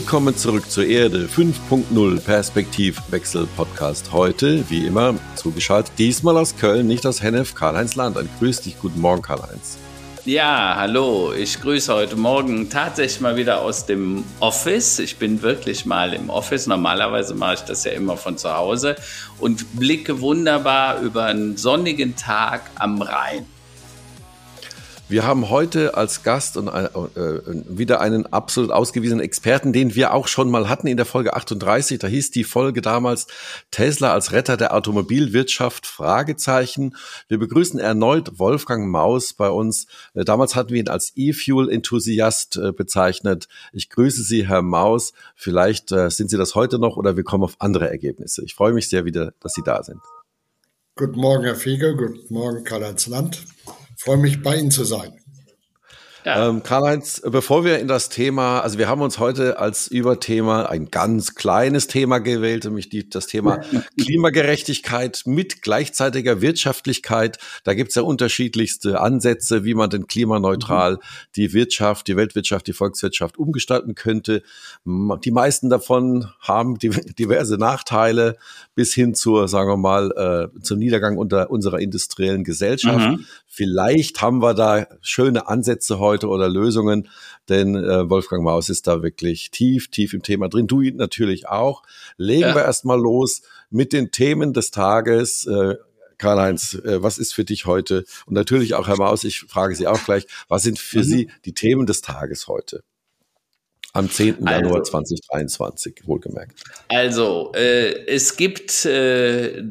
Willkommen zurück zur Erde 5.0 Perspektivwechsel Podcast. Heute, wie immer, zugeschaltet, diesmal aus Köln, nicht aus Hennef, Karl-Heinz Land. Ein grüß dich, guten Morgen, Karl-Heinz. Ja, hallo. Ich grüße heute Morgen tatsächlich mal wieder aus dem Office. Ich bin wirklich mal im Office. Normalerweise mache ich das ja immer von zu Hause und blicke wunderbar über einen sonnigen Tag am Rhein. Wir haben heute als Gast und, äh, äh, wieder einen absolut ausgewiesenen Experten, den wir auch schon mal hatten in der Folge 38. Da hieß die Folge damals Tesla als Retter der Automobilwirtschaft Fragezeichen. Wir begrüßen erneut Wolfgang Maus bei uns. Äh, damals hatten wir ihn als E-Fuel-Enthusiast äh, bezeichnet. Ich grüße Sie, Herr Maus. Vielleicht äh, sind Sie das heute noch oder wir kommen auf andere Ergebnisse. Ich freue mich sehr wieder, dass Sie da sind. Guten Morgen, Herr Fieger. Guten Morgen, Karl-Heinz Land freue mich, bei Ihnen zu sein. Ja. Ähm, Karl-Heinz, bevor wir in das Thema, also wir haben uns heute als Überthema ein ganz kleines Thema gewählt, nämlich die, das Thema Klimagerechtigkeit mit gleichzeitiger Wirtschaftlichkeit. Da gibt's ja unterschiedlichste Ansätze, wie man denn klimaneutral mhm. die Wirtschaft, die Weltwirtschaft, die Volkswirtschaft umgestalten könnte. Die meisten davon haben diverse Nachteile bis hin zur, sagen wir mal, äh, zum Niedergang unter unserer industriellen Gesellschaft. Mhm. Vielleicht haben wir da schöne Ansätze heute oder Lösungen, denn äh, Wolfgang Maus ist da wirklich tief, tief im Thema drin. Du natürlich auch. Legen ja. wir erstmal los mit den Themen des Tages. Äh, Karl-Heinz, äh, was ist für dich heute? Und natürlich auch Herr Maus, ich frage Sie auch gleich, was sind für mhm. Sie die Themen des Tages heute? Am 10. Also, Januar 2023, wohlgemerkt. Also, äh, es gibt äh,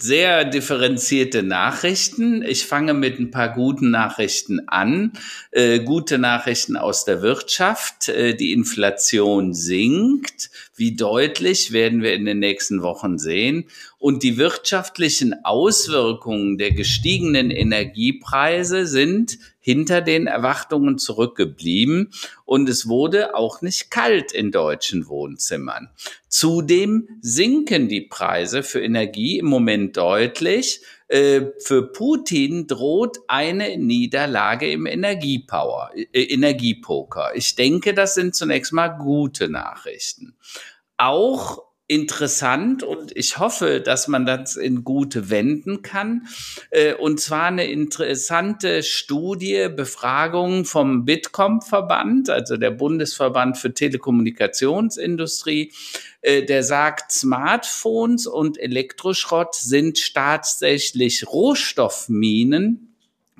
sehr differenzierte Nachrichten. Ich fange mit ein paar guten Nachrichten an. Äh, gute Nachrichten aus der Wirtschaft. Äh, die Inflation sinkt. Wie deutlich werden wir in den nächsten Wochen sehen. Und die wirtschaftlichen Auswirkungen der gestiegenen Energiepreise sind hinter den Erwartungen zurückgeblieben und es wurde auch nicht kalt in deutschen Wohnzimmern. Zudem sinken die Preise für Energie im Moment deutlich. Äh, für Putin droht eine Niederlage im Energiepower, äh, Energiepoker. Ich denke, das sind zunächst mal gute Nachrichten. Auch interessant und ich hoffe, dass man das in gute wenden kann. Äh, und zwar eine interessante Studie, Befragung vom Bitkom-Verband, also der Bundesverband für Telekommunikationsindustrie, äh, der sagt, Smartphones und Elektroschrott sind tatsächlich Rohstoffminen.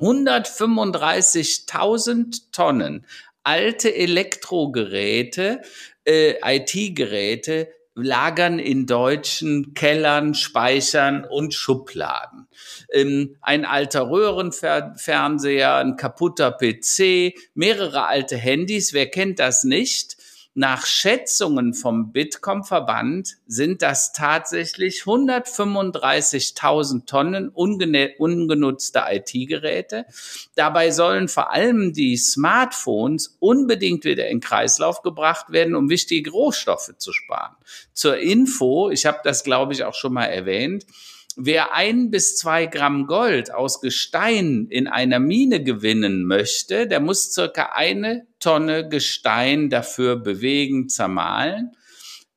135.000 Tonnen alte Elektrogeräte, äh, IT-Geräte lagern in deutschen Kellern, Speichern und Schubladen. Ähm, ein alter Röhrenfernseher, ein kaputter PC, mehrere alte Handys, wer kennt das nicht? Nach Schätzungen vom Bitkom-Verband sind das tatsächlich 135.000 Tonnen ungenutzte IT-Geräte. Dabei sollen vor allem die Smartphones unbedingt wieder in Kreislauf gebracht werden, um wichtige Rohstoffe zu sparen. Zur Info, ich habe das, glaube ich, auch schon mal erwähnt, Wer ein bis zwei Gramm Gold aus Gestein in einer Mine gewinnen möchte, der muss circa eine Tonne Gestein dafür bewegen, zermahlen.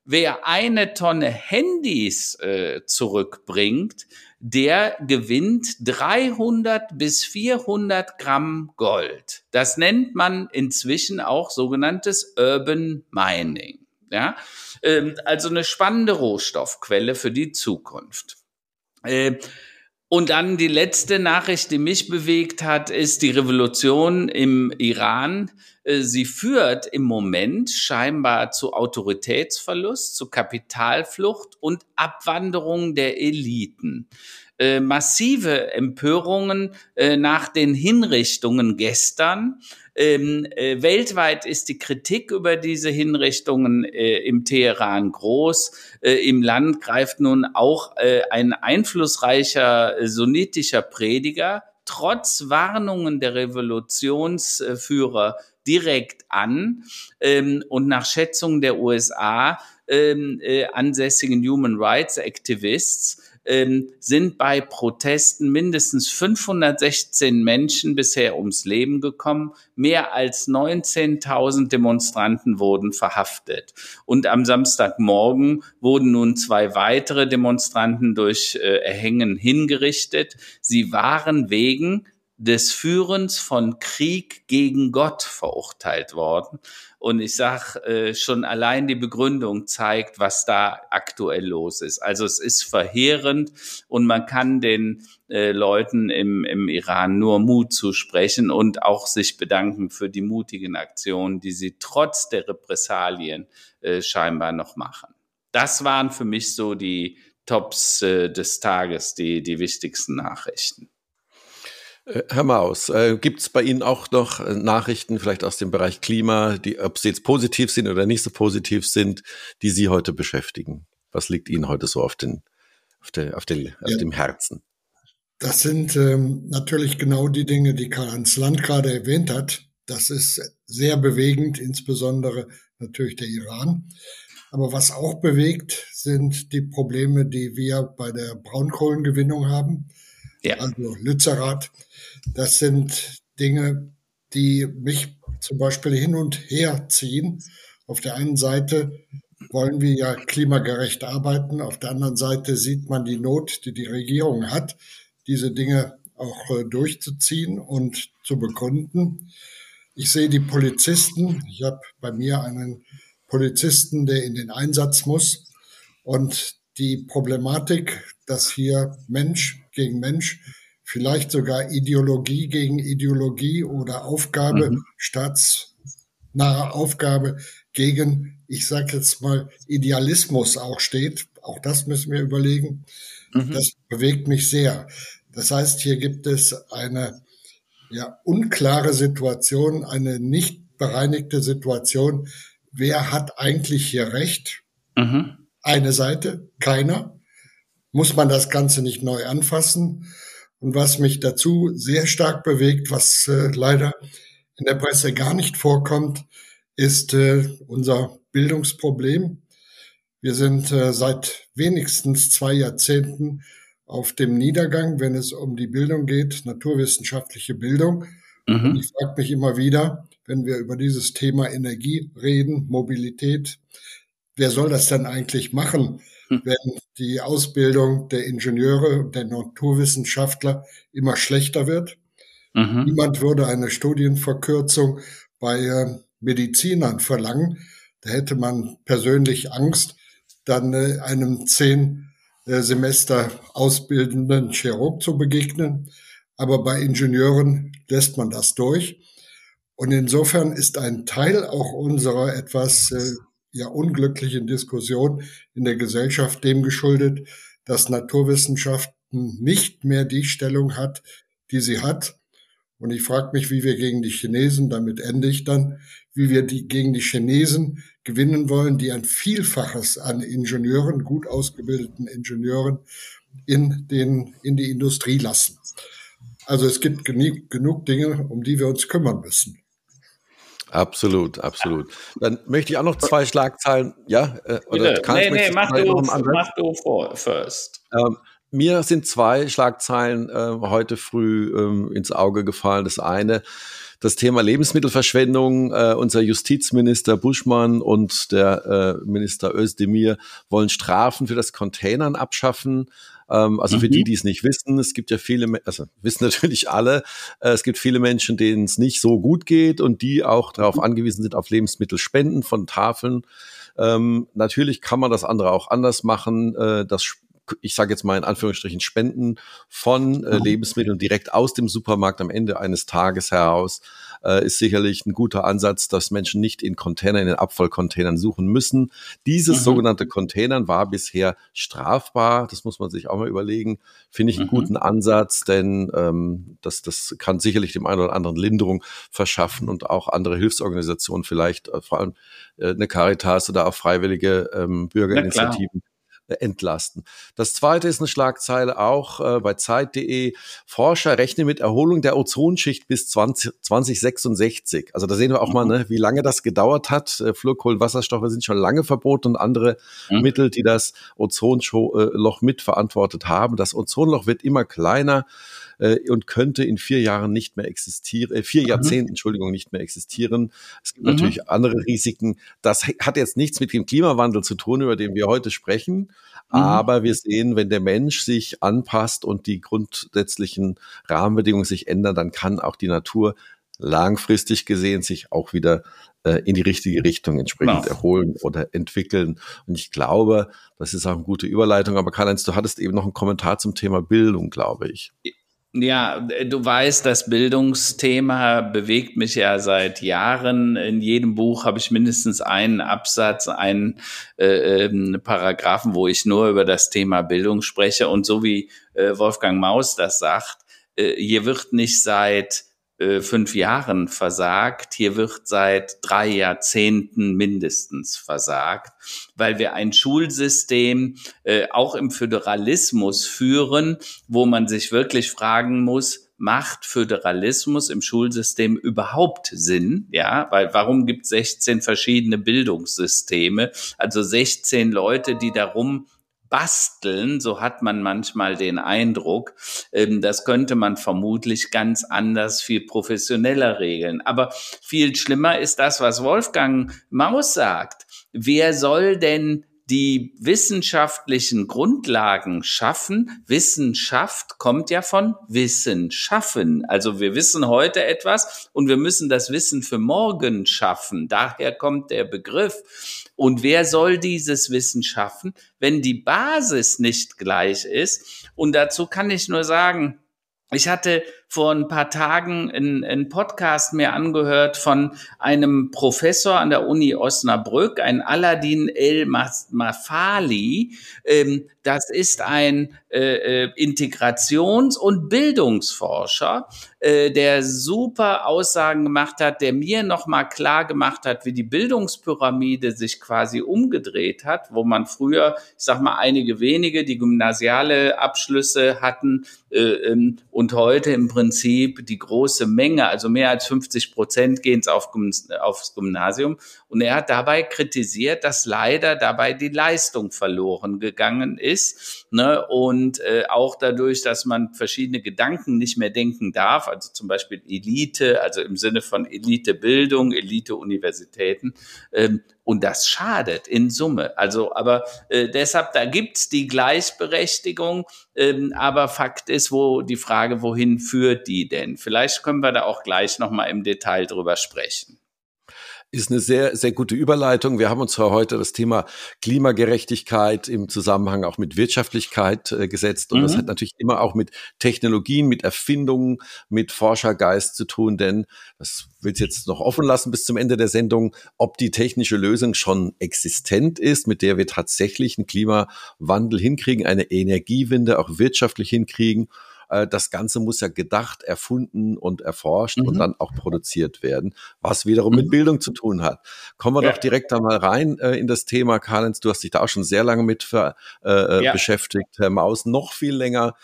Wer eine Tonne Handys äh, zurückbringt, der gewinnt 300 bis 400 Gramm Gold. Das nennt man inzwischen auch sogenanntes Urban Mining. Ja, ähm, also eine spannende Rohstoffquelle für die Zukunft. Äh, und dann die letzte Nachricht, die mich bewegt hat, ist die Revolution im Iran. Äh, sie führt im Moment scheinbar zu Autoritätsverlust, zu Kapitalflucht und Abwanderung der Eliten. Äh, massive Empörungen nach den Hinrichtungen gestern ähm, äh, weltweit ist die Kritik über diese Hinrichtungen äh, im Teheran groß. Äh, Im Land greift nun auch äh, ein einflussreicher äh, sunnitischer Prediger trotz Warnungen der Revolutionsführer direkt an. Ähm, und nach Schätzungen der USA ähm, äh, ansässigen Human Rights Activists ähm, sind bei Protesten mindestens 516 Menschen bisher ums Leben gekommen. Mehr als 19.000 Demonstranten wurden verhaftet. Und am Samstagmorgen wurden nun zwei weitere Demonstranten durch äh, Erhängen hingerichtet. Sie waren wegen des Führens von Krieg gegen Gott verurteilt worden. Und ich sag äh, schon allein die Begründung zeigt, was da aktuell los ist. Also es ist verheerend und man kann den äh, Leuten im, im Iran nur Mut zusprechen und auch sich bedanken für die mutigen Aktionen, die sie trotz der Repressalien äh, scheinbar noch machen. Das waren für mich so die Tops äh, des Tages, die, die wichtigsten Nachrichten. Äh, Herr Maus, äh, gibt es bei Ihnen auch noch äh, Nachrichten, vielleicht aus dem Bereich Klima, die, ob sie jetzt positiv sind oder nicht so positiv sind, die Sie heute beschäftigen? Was liegt Ihnen heute so auf, den, auf, der, auf, auf ja. dem Herzen? Das sind ähm, natürlich genau die Dinge, die Karl-Heinz Land gerade erwähnt hat. Das ist sehr bewegend, insbesondere natürlich der Iran. Aber was auch bewegt, sind die Probleme, die wir bei der Braunkohlengewinnung haben. Ja. Also Lützerath. Das sind Dinge, die mich zum Beispiel hin und her ziehen. Auf der einen Seite wollen wir ja klimagerecht arbeiten. Auf der anderen Seite sieht man die Not, die die Regierung hat, diese Dinge auch äh, durchzuziehen und zu begründen. Ich sehe die Polizisten. Ich habe bei mir einen Polizisten, der in den Einsatz muss. Und die Problematik, dass hier Mensch gegen Mensch vielleicht sogar Ideologie gegen Ideologie oder Aufgabe, mhm. staatsnahe Aufgabe gegen, ich sage jetzt mal, Idealismus auch steht. Auch das müssen wir überlegen. Mhm. Das bewegt mich sehr. Das heißt, hier gibt es eine ja, unklare Situation, eine nicht bereinigte Situation. Wer hat eigentlich hier recht? Mhm. Eine Seite, keiner. Muss man das Ganze nicht neu anfassen? Und was mich dazu sehr stark bewegt, was äh, leider in der Presse gar nicht vorkommt, ist äh, unser Bildungsproblem. Wir sind äh, seit wenigstens zwei Jahrzehnten auf dem Niedergang, wenn es um die Bildung geht, naturwissenschaftliche Bildung. Mhm. Und ich frage mich immer wieder, wenn wir über dieses Thema Energie reden, Mobilität, wer soll das denn eigentlich machen? wenn die Ausbildung der Ingenieure, der Naturwissenschaftler immer schlechter wird. Mhm. Niemand würde eine Studienverkürzung bei äh, Medizinern verlangen. Da hätte man persönlich Angst, dann äh, einem zehn äh, Semester ausbildenden Chirurg zu begegnen. Aber bei Ingenieuren lässt man das durch. Und insofern ist ein Teil auch unserer etwas ja unglücklichen Diskussion in der Gesellschaft dem geschuldet, dass Naturwissenschaften nicht mehr die Stellung hat, die sie hat. Und ich frage mich, wie wir gegen die Chinesen, damit ende ich dann, wie wir die gegen die Chinesen gewinnen wollen, die ein Vielfaches an Ingenieuren, gut ausgebildeten Ingenieuren in den, in die Industrie lassen. Also es gibt genug, genug Dinge, um die wir uns kümmern müssen. Absolut, absolut. Dann möchte ich auch noch zwei Schlagzeilen, ja? Äh, oder Bitte. nee, nee, mach du, mach du vor, first. Ähm, mir sind zwei Schlagzeilen äh, heute früh ähm, ins Auge gefallen. Das eine, das Thema Lebensmittelverschwendung. Äh, unser Justizminister Buschmann und der äh, Minister Özdemir wollen Strafen für das Containern abschaffen. Ähm, also mhm. für die, mhm. die es nicht wissen, es gibt ja viele, also wissen natürlich alle, äh, es gibt viele Menschen, denen es nicht so gut geht und die auch darauf mhm. angewiesen sind, auf Lebensmittelspenden von Tafeln. Ähm, natürlich kann man das andere auch anders machen. Äh, das ich sage jetzt mal in Anführungsstrichen Spenden von äh, mhm. Lebensmitteln direkt aus dem Supermarkt am Ende eines Tages heraus äh, ist sicherlich ein guter Ansatz, dass Menschen nicht in Containern, in den Abfallcontainern suchen müssen. Dieses mhm. sogenannte Containern war bisher strafbar. Das muss man sich auch mal überlegen. Finde ich einen mhm. guten Ansatz, denn ähm, das, das kann sicherlich dem einen oder anderen Linderung verschaffen und auch andere Hilfsorganisationen vielleicht, äh, vor allem äh, eine Caritas oder auch freiwillige ähm, Bürgerinitiativen entlasten. Das zweite ist eine Schlagzeile auch äh, bei Zeit.de. Forscher rechnen mit Erholung der Ozonschicht bis 20, 2066. Also da sehen wir auch mal, ne, wie lange das gedauert hat. Äh, Fluorkohlenwasserstoffe sind schon lange verboten und andere mhm. Mittel, die das Ozonloch mitverantwortet haben. Das Ozonloch wird immer kleiner äh, und könnte in vier Jahren nicht mehr existieren, äh, vier mhm. Jahrzehnten, Entschuldigung, nicht mehr existieren. Es gibt mhm. natürlich andere Risiken. Das hat jetzt nichts mit dem Klimawandel zu tun, über den wir heute sprechen. Mhm. Aber wir sehen, wenn der Mensch sich anpasst und die grundsätzlichen Rahmenbedingungen sich ändern, dann kann auch die Natur langfristig gesehen sich auch wieder äh, in die richtige Richtung entsprechend genau. erholen oder entwickeln. Und ich glaube, das ist auch eine gute Überleitung. Aber Karl-Heinz, du hattest eben noch einen Kommentar zum Thema Bildung, glaube ich. Ja, du weißt, das Bildungsthema bewegt mich ja seit Jahren. In jedem Buch habe ich mindestens einen Absatz, einen äh, äh, Paragraphen, wo ich nur über das Thema Bildung spreche. Und so wie äh, Wolfgang Maus das sagt, äh, hier wird nicht seit äh, fünf Jahren versagt. Hier wird seit drei Jahrzehnten mindestens versagt, weil wir ein Schulsystem äh, auch im Föderalismus führen, wo man sich wirklich fragen muss, macht Föderalismus im Schulsystem überhaupt Sinn? Ja, weil warum gibt es 16 verschiedene Bildungssysteme? Also 16 Leute, die darum basteln, so hat man manchmal den Eindruck. Ähm, das könnte man vermutlich ganz anders, viel professioneller regeln. Aber viel schlimmer ist das, was Wolfgang Maus sagt. Wer soll denn die wissenschaftlichen Grundlagen schaffen. Wissenschaft kommt ja von Wissen schaffen. Also wir wissen heute etwas und wir müssen das Wissen für morgen schaffen. Daher kommt der Begriff. Und wer soll dieses Wissen schaffen, wenn die Basis nicht gleich ist? Und dazu kann ich nur sagen, ich hatte vor ein paar Tagen einen, Podcast mir angehört von einem Professor an der Uni Osnabrück, ein Aladdin El Mafali. Ähm, das ist ein äh, äh, Integrations- und Bildungsforscher, äh, der super Aussagen gemacht hat, der mir nochmal klar gemacht hat, wie die Bildungspyramide sich quasi umgedreht hat, wo man früher, ich sag mal, einige wenige, die gymnasiale Abschlüsse hatten äh, ähm, und heute im Prinzip Prinzip die große Menge, also mehr als 50 Prozent gehen auf, aufs Gymnasium. Und er hat dabei kritisiert, dass leider dabei die Leistung verloren gegangen ist. Ne? Und äh, auch dadurch, dass man verschiedene Gedanken nicht mehr denken darf, also zum Beispiel Elite, also im Sinne von Elitebildung, Elite-Universitäten, ähm, und das schadet in Summe. Also, aber äh, deshalb, da gibt's die Gleichberechtigung, ähm, aber Fakt ist, wo die Frage, wohin führt die denn? Vielleicht können wir da auch gleich nochmal im Detail drüber sprechen ist eine sehr, sehr gute Überleitung. Wir haben uns heute das Thema Klimagerechtigkeit im Zusammenhang auch mit Wirtschaftlichkeit äh, gesetzt. Und mhm. das hat natürlich immer auch mit Technologien, mit Erfindungen, mit Forschergeist zu tun, denn das will ich jetzt noch offen lassen bis zum Ende der Sendung, ob die technische Lösung schon existent ist, mit der wir tatsächlich einen Klimawandel hinkriegen, eine Energiewende auch wirtschaftlich hinkriegen äh, das Ganze muss ja gedacht, erfunden und erforscht mhm. und dann auch produziert werden, was wiederum mhm. mit Bildung zu tun hat. Kommen wir ja. doch direkt da mal rein äh, in das Thema. Karl-Heinz, du hast dich da auch schon sehr lange mit für, äh, äh, ja. beschäftigt. Herr Maus noch viel länger.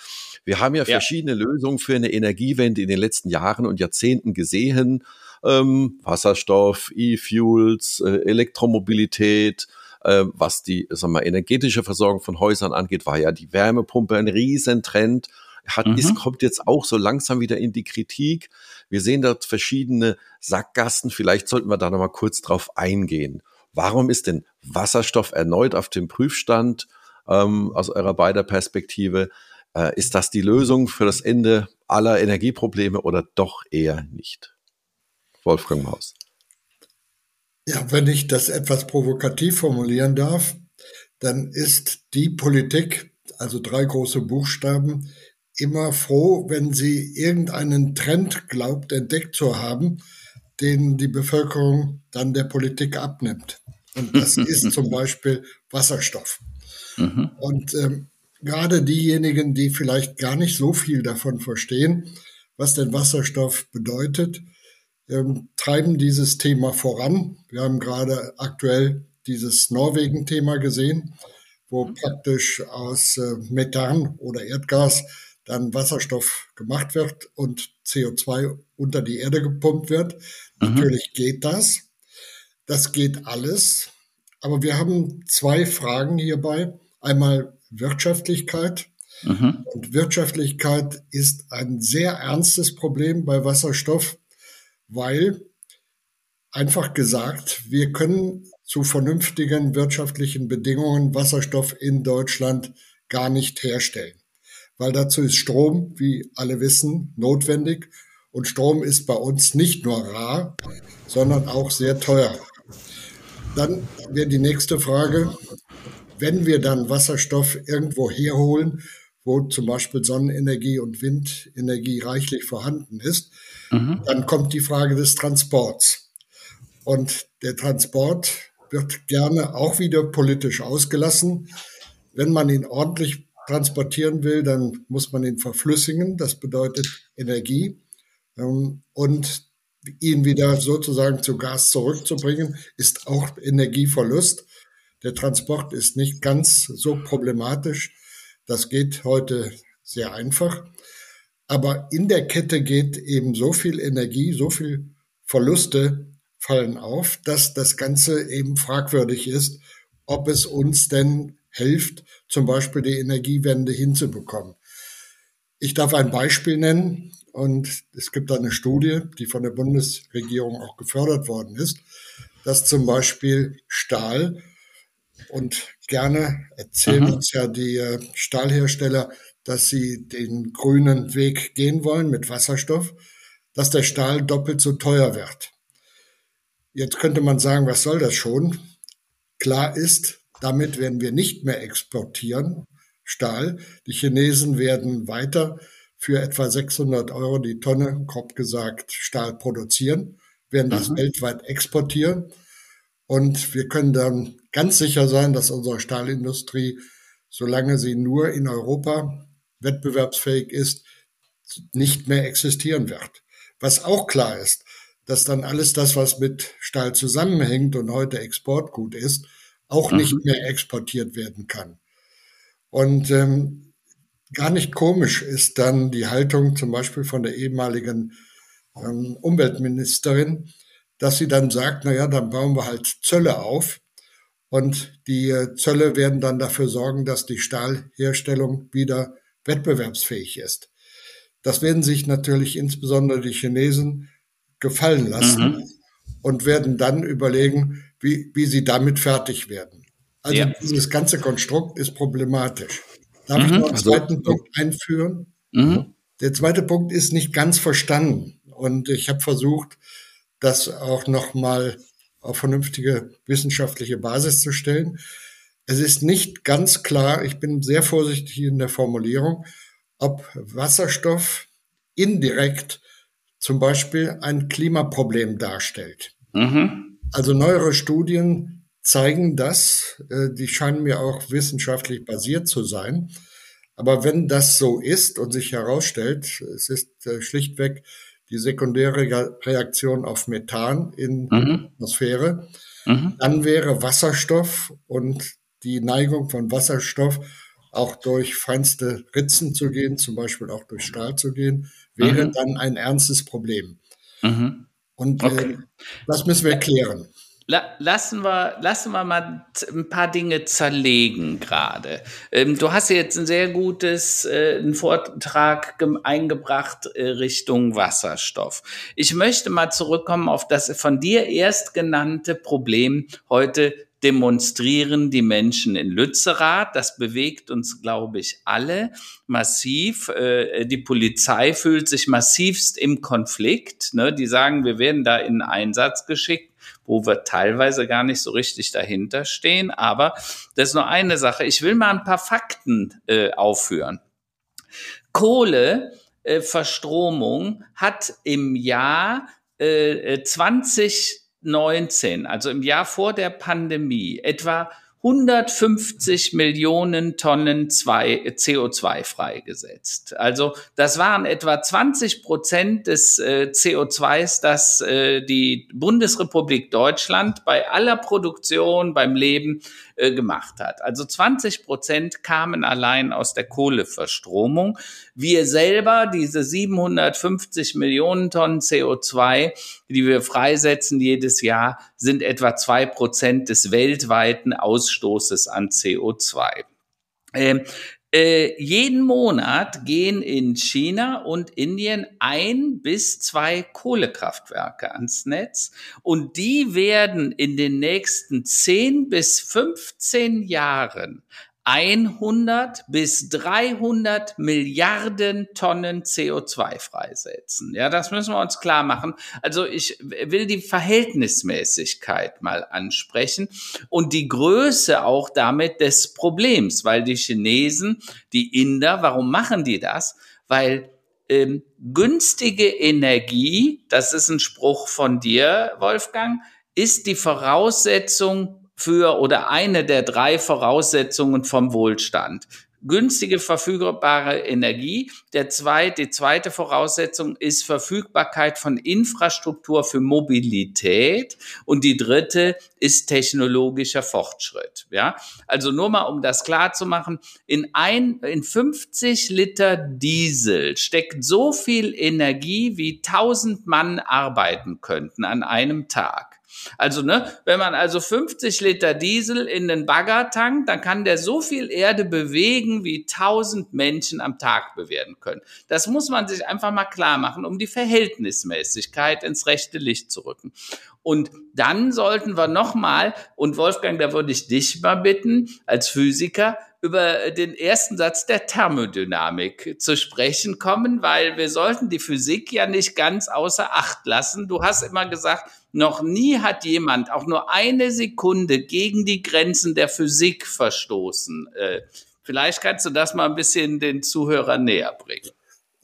Wir haben ja, ja verschiedene Lösungen für eine Energiewende in den letzten Jahren und Jahrzehnten gesehen. Ähm, Wasserstoff, E-Fuels, äh, Elektromobilität, äh, was die sagen wir, energetische Versorgung von Häusern angeht, war ja die Wärmepumpe ein Riesentrend hat, mhm. ist, kommt jetzt auch so langsam wieder in die Kritik. Wir sehen dort verschiedene Sackgassen. Vielleicht sollten wir da nochmal kurz drauf eingehen. Warum ist denn Wasserstoff erneut auf dem Prüfstand ähm, aus eurer beider Perspektive? Äh, ist das die Lösung für das Ende aller Energieprobleme oder doch eher nicht? Wolfgang Maus. Ja, wenn ich das etwas provokativ formulieren darf, dann ist die Politik, also drei große Buchstaben, immer froh, wenn sie irgendeinen Trend glaubt, entdeckt zu haben, den die Bevölkerung dann der Politik abnimmt. Und das ist zum Beispiel Wasserstoff. Mhm. Und ähm, gerade diejenigen, die vielleicht gar nicht so viel davon verstehen, was denn Wasserstoff bedeutet, ähm, treiben dieses Thema voran. Wir haben gerade aktuell dieses Norwegen-Thema gesehen, wo praktisch aus äh, Methan oder Erdgas dann Wasserstoff gemacht wird und CO2 unter die Erde gepumpt wird. Mhm. Natürlich geht das. Das geht alles. Aber wir haben zwei Fragen hierbei. Einmal Wirtschaftlichkeit. Mhm. Und Wirtschaftlichkeit ist ein sehr ernstes Problem bei Wasserstoff, weil einfach gesagt, wir können zu vernünftigen wirtschaftlichen Bedingungen Wasserstoff in Deutschland gar nicht herstellen. Weil dazu ist Strom, wie alle wissen, notwendig. Und Strom ist bei uns nicht nur rar, sondern auch sehr teuer. Dann wäre die nächste Frage, wenn wir dann Wasserstoff irgendwo herholen, wo zum Beispiel Sonnenenergie und Windenergie reichlich vorhanden ist, mhm. dann kommt die Frage des Transports. Und der Transport wird gerne auch wieder politisch ausgelassen. Wenn man ihn ordentlich transportieren will, dann muss man ihn verflüssigen. Das bedeutet Energie. Ähm, und ihn wieder sozusagen zu Gas zurückzubringen, ist auch Energieverlust. Der Transport ist nicht ganz so problematisch. Das geht heute sehr einfach. Aber in der Kette geht eben so viel Energie, so viel Verluste fallen auf, dass das Ganze eben fragwürdig ist, ob es uns denn hilft, zum Beispiel die Energiewende hinzubekommen. Ich darf ein Beispiel nennen. Und es gibt eine Studie, die von der Bundesregierung auch gefördert worden ist, dass zum Beispiel Stahl und gerne erzählen mhm. uns ja die äh, Stahlhersteller, dass sie den grünen Weg gehen wollen mit Wasserstoff, dass der Stahl doppelt so teuer wird. Jetzt könnte man sagen, was soll das schon? Klar ist, damit werden wir nicht mehr exportieren, Stahl. Die Chinesen werden weiter für etwa 600 Euro die Tonne, grob gesagt, Stahl produzieren, werden das mhm. weltweit exportieren. Und wir können dann ganz sicher sein, dass unsere Stahlindustrie, solange sie nur in Europa wettbewerbsfähig ist, nicht mehr existieren wird. Was auch klar ist, dass dann alles das, was mit Stahl zusammenhängt und heute Exportgut ist, auch mhm. nicht mehr exportiert werden kann. Und ähm, gar nicht komisch ist dann die Haltung zum Beispiel von der ehemaligen ähm, Umweltministerin, dass sie dann sagt, na ja, dann bauen wir halt Zölle auf und die äh, Zölle werden dann dafür sorgen, dass die Stahlherstellung wieder wettbewerbsfähig ist. Das werden sich natürlich insbesondere die Chinesen gefallen lassen mhm. und werden dann überlegen, wie, wie sie damit fertig werden. Also ja. dieses ganze Konstrukt ist problematisch. Darf mhm. ich noch einen also, zweiten Punkt einführen? Mhm. Der zweite Punkt ist nicht ganz verstanden. Und ich habe versucht, das auch nochmal auf vernünftige wissenschaftliche Basis zu stellen. Es ist nicht ganz klar, ich bin sehr vorsichtig in der Formulierung, ob Wasserstoff indirekt zum Beispiel ein Klimaproblem darstellt. Mhm. Also neuere Studien zeigen das. Äh, die scheinen mir auch wissenschaftlich basiert zu sein. Aber wenn das so ist und sich herausstellt, es ist äh, schlichtweg die sekundäre Reaktion auf Methan in mhm. Atmosphäre, mhm. dann wäre Wasserstoff und die Neigung von Wasserstoff auch durch feinste Ritzen zu gehen, zum Beispiel auch durch Stahl zu gehen, wäre mhm. dann ein ernstes Problem. Mhm. Und äh, okay. äh, das müssen wir klären lassen wir, lassen wir mal ein paar Dinge zerlegen gerade. Ähm, du hast jetzt ein sehr gutes äh, einen Vortrag eingebracht äh, Richtung Wasserstoff. Ich möchte mal zurückkommen auf das von dir erst genannte Problem heute demonstrieren die Menschen in Lützerath. Das bewegt uns, glaube ich, alle massiv. Äh, die Polizei fühlt sich massivst im Konflikt. Ne? Die sagen, wir werden da in Einsatz geschickt wo wir teilweise gar nicht so richtig dahinter stehen. Aber das ist nur eine Sache. Ich will mal ein paar Fakten äh, aufführen. Kohle, äh, hat im Jahr äh, 2019, also im Jahr vor der Pandemie, etwa 150 Millionen Tonnen CO2 freigesetzt. Also das waren etwa 20 Prozent des äh, CO2s, das äh, die Bundesrepublik Deutschland bei aller Produktion, beim Leben äh, gemacht hat. Also 20 Prozent kamen allein aus der Kohleverstromung. Wir selber, diese 750 Millionen Tonnen CO2, die wir freisetzen jedes Jahr, sind etwa zwei Prozent des weltweiten Ausstoßes an CO2. Äh, jeden Monat gehen in China und Indien ein bis zwei Kohlekraftwerke ans Netz. Und die werden in den nächsten 10 bis 15 Jahren 100 bis 300 Milliarden Tonnen CO2 freisetzen. Ja, das müssen wir uns klar machen. Also ich will die Verhältnismäßigkeit mal ansprechen und die Größe auch damit des Problems, weil die Chinesen, die Inder, warum machen die das? Weil ähm, günstige Energie, das ist ein Spruch von dir, Wolfgang, ist die Voraussetzung für oder eine der drei Voraussetzungen vom Wohlstand. Günstige verfügbare Energie. Der zweite, die zweite Voraussetzung ist Verfügbarkeit von Infrastruktur für Mobilität. Und die dritte ist technologischer Fortschritt. Ja, also nur mal, um das klar zu machen. In ein, in 50 Liter Diesel steckt so viel Energie, wie 1000 Mann arbeiten könnten an einem Tag. Also, ne, wenn man also 50 Liter Diesel in den Bagger tankt, dann kann der so viel Erde bewegen, wie 1000 Menschen am Tag bewerten können. Das muss man sich einfach mal klar machen, um die Verhältnismäßigkeit ins rechte Licht zu rücken. Und dann sollten wir nochmal, und Wolfgang, da würde ich dich mal bitten, als Physiker, über den ersten Satz der Thermodynamik zu sprechen kommen, weil wir sollten die Physik ja nicht ganz außer Acht lassen. Du hast immer gesagt, noch nie hat jemand auch nur eine Sekunde gegen die Grenzen der Physik verstoßen. Äh, vielleicht kannst du das mal ein bisschen den Zuhörern näher bringen.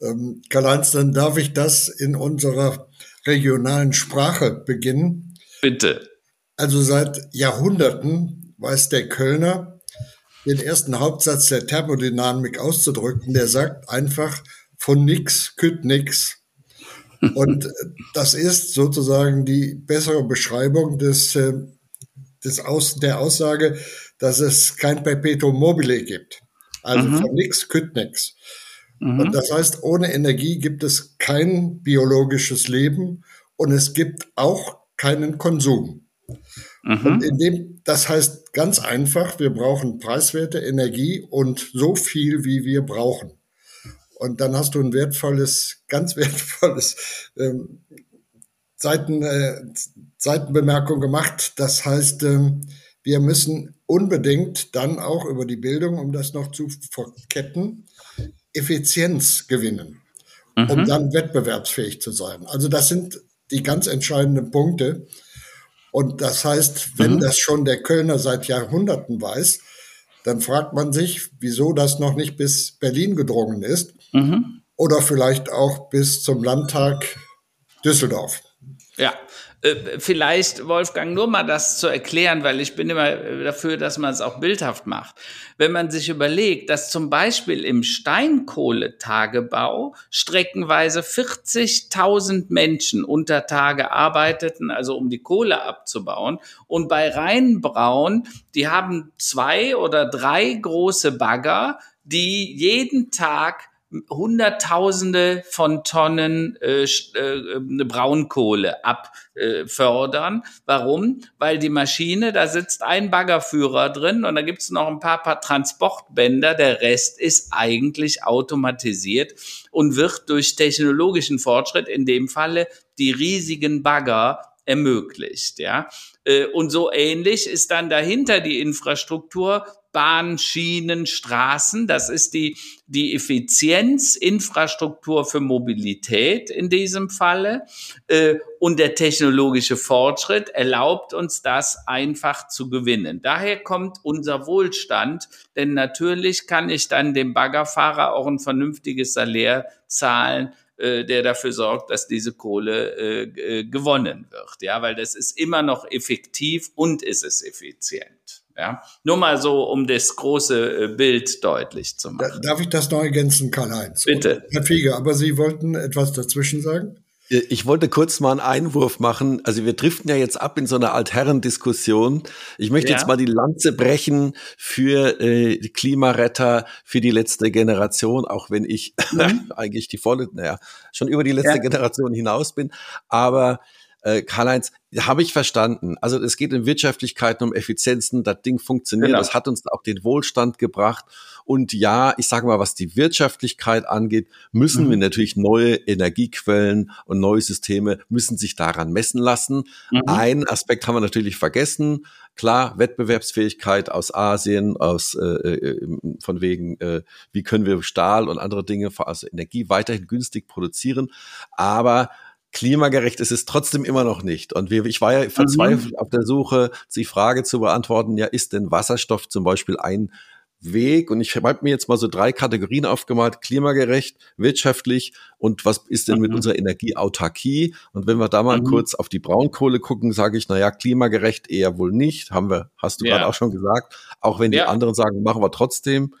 Ähm, Karl-Heinz, dann darf ich das in unserer regionalen Sprache beginnen. Bitte. Also seit Jahrhunderten weiß der Kölner, den ersten Hauptsatz der Thermodynamik auszudrücken. Der sagt einfach, von nix kütt nix. Und das ist sozusagen die bessere Beschreibung des, äh, des Aus, der Aussage, dass es kein Perpetuum mobile gibt. Also mhm. von nix kütt nix. Mhm. Und das heißt, ohne Energie gibt es kein biologisches Leben und es gibt auch keinen Konsum. Mhm. Und in dem, das heißt ganz einfach, wir brauchen preiswerte Energie und so viel, wie wir brauchen. Und dann hast du ein wertvolles, ganz wertvolles ähm, Seiten, äh, Seitenbemerkung gemacht. Das heißt, ähm, wir müssen unbedingt dann auch über die Bildung, um das noch zu verketten, Effizienz gewinnen, mhm. um dann wettbewerbsfähig zu sein. Also das sind die ganz entscheidenden Punkte. Und das heißt, wenn mhm. das schon der Kölner seit Jahrhunderten weiß, dann fragt man sich, wieso das noch nicht bis Berlin gedrungen ist mhm. oder vielleicht auch bis zum Landtag Düsseldorf. Ja, äh, vielleicht, Wolfgang, nur mal das zu erklären, weil ich bin immer dafür, dass man es auch bildhaft macht. Wenn man sich überlegt, dass zum Beispiel im Steinkohletagebau streckenweise 40.000 Menschen unter Tage arbeiteten, also um die Kohle abzubauen, und bei Rheinbraun, die haben zwei oder drei große Bagger, die jeden Tag Hunderttausende von Tonnen äh, äh, Braunkohle abfördern. Äh, Warum? Weil die Maschine, da sitzt ein Baggerführer drin und da gibt's noch ein paar, paar Transportbänder. Der Rest ist eigentlich automatisiert und wird durch technologischen Fortschritt, in dem Falle die riesigen Bagger, ermöglicht, ja. Äh, und so ähnlich ist dann dahinter die Infrastruktur Bahn, Schienen, Straßen. Das ist die, die Effizienzinfrastruktur für Mobilität in diesem Falle. Äh, und der technologische Fortschritt erlaubt uns das einfach zu gewinnen. Daher kommt unser Wohlstand, denn natürlich kann ich dann dem Baggerfahrer auch ein vernünftiges Salär zahlen, äh, der dafür sorgt, dass diese Kohle äh, gewonnen wird. Ja, weil das ist immer noch effektiv und ist es effizient. Ja, nur mal so, um das große äh, Bild deutlich zu machen. Darf ich das noch ergänzen, Karl-Heinz? Bitte. Herr Fiege, aber Sie wollten etwas dazwischen sagen? Äh, ich wollte kurz mal einen Einwurf machen. Also wir driften ja jetzt ab in so eine Altherren-Diskussion. Ich möchte ja. jetzt mal die Lanze brechen für äh, die Klimaretter, für die letzte Generation, auch wenn ich mhm. eigentlich die volle, naja, schon über die letzte ja. Generation hinaus bin. Aber äh, Karl-Heinz, habe ich verstanden. Also es geht um Wirtschaftlichkeiten, um Effizienzen. Das Ding funktioniert. Genau. Das hat uns auch den Wohlstand gebracht. Und ja, ich sage mal, was die Wirtschaftlichkeit angeht, müssen mhm. wir natürlich neue Energiequellen und neue Systeme müssen sich daran messen lassen. Mhm. Ein Aspekt haben wir natürlich vergessen. Klar, Wettbewerbsfähigkeit aus Asien, aus äh, äh von wegen, äh, wie können wir Stahl und andere Dinge, also Energie weiterhin günstig produzieren. Aber klimagerecht ist es trotzdem immer noch nicht. Und wir, ich war ja verzweifelt mhm. auf der Suche, die Frage zu beantworten, ja, ist denn Wasserstoff zum Beispiel ein Weg? Und ich habe mir jetzt mal so drei Kategorien aufgemalt, klimagerecht, wirtschaftlich und was ist denn mhm. mit unserer Energieautarkie? Und wenn wir da mal mhm. kurz auf die Braunkohle gucken, sage ich, na ja, klimagerecht eher wohl nicht, haben wir, hast du ja. gerade auch schon gesagt, auch wenn die ja. anderen sagen, machen wir trotzdem.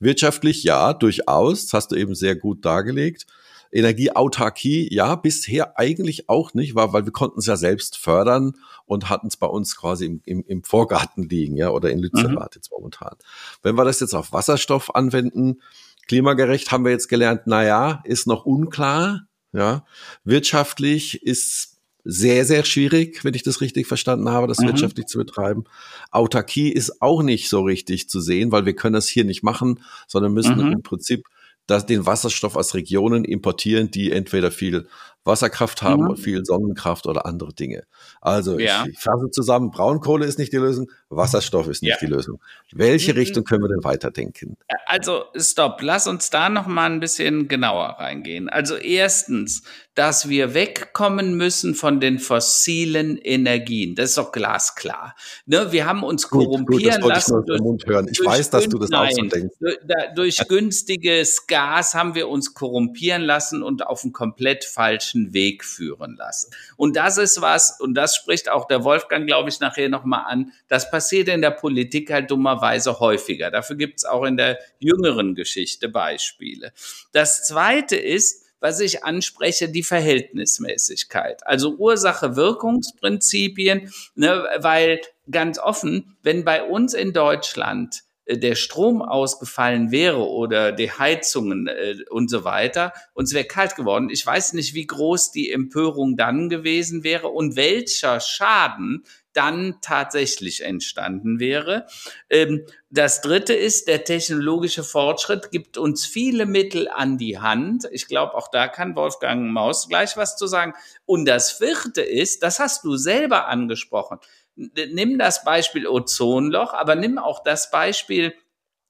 Wirtschaftlich ja, durchaus, das hast du eben sehr gut dargelegt. Energieautarkie, ja, bisher eigentlich auch nicht, war, weil wir konnten es ja selbst fördern und hatten es bei uns quasi im, im, im Vorgarten liegen, ja, oder in Lützerath mhm. jetzt momentan. Wenn wir das jetzt auf Wasserstoff anwenden, klimagerecht haben wir jetzt gelernt, na ja, ist noch unklar, ja. Wirtschaftlich ist sehr, sehr schwierig, wenn ich das richtig verstanden habe, das mhm. wirtschaftlich zu betreiben. Autarkie ist auch nicht so richtig zu sehen, weil wir können das hier nicht machen, sondern müssen mhm. im Prinzip das, den Wasserstoff aus Regionen importieren, die entweder viel Wasserkraft haben mhm. und viel Sonnenkraft oder andere Dinge. Also ja. ich, fasse zusammen, Braunkohle ist nicht die Lösung, Wasserstoff ist nicht ja. die Lösung. Welche mhm. Richtung können wir denn weiterdenken? Also stopp, lass uns da noch mal ein bisschen genauer reingehen. Also erstens, dass wir wegkommen müssen von den fossilen Energien. Das ist doch glasklar. Ne, wir haben uns gut, korrumpieren gut, lassen. Ich, durch, Mund hören. ich weiß, dass du das nein, auch so denkst. Durch, durch günstiges Gas haben wir uns korrumpieren lassen und auf einen komplett falschen Weg führen lassen. Und das ist was, und das spricht auch der Wolfgang, glaube ich, nachher nochmal an, das passiert in der Politik halt dummerweise häufiger. Dafür gibt es auch in der jüngeren Geschichte Beispiele. Das Zweite ist, was ich anspreche, die Verhältnismäßigkeit. Also Ursache-Wirkungsprinzipien, ne, weil ganz offen, wenn bei uns in Deutschland äh, der Strom ausgefallen wäre oder die Heizungen äh, und so weiter, uns wäre kalt geworden. Ich weiß nicht, wie groß die Empörung dann gewesen wäre und welcher Schaden dann tatsächlich entstanden wäre. Ähm, das dritte ist, der technologische Fortschritt gibt uns viele Mittel an die Hand. Ich glaube, auch da kann Wolfgang Maus gleich was zu sagen. Und das vierte ist, das hast du selber angesprochen. Nimm das Beispiel Ozonloch, aber nimm auch das Beispiel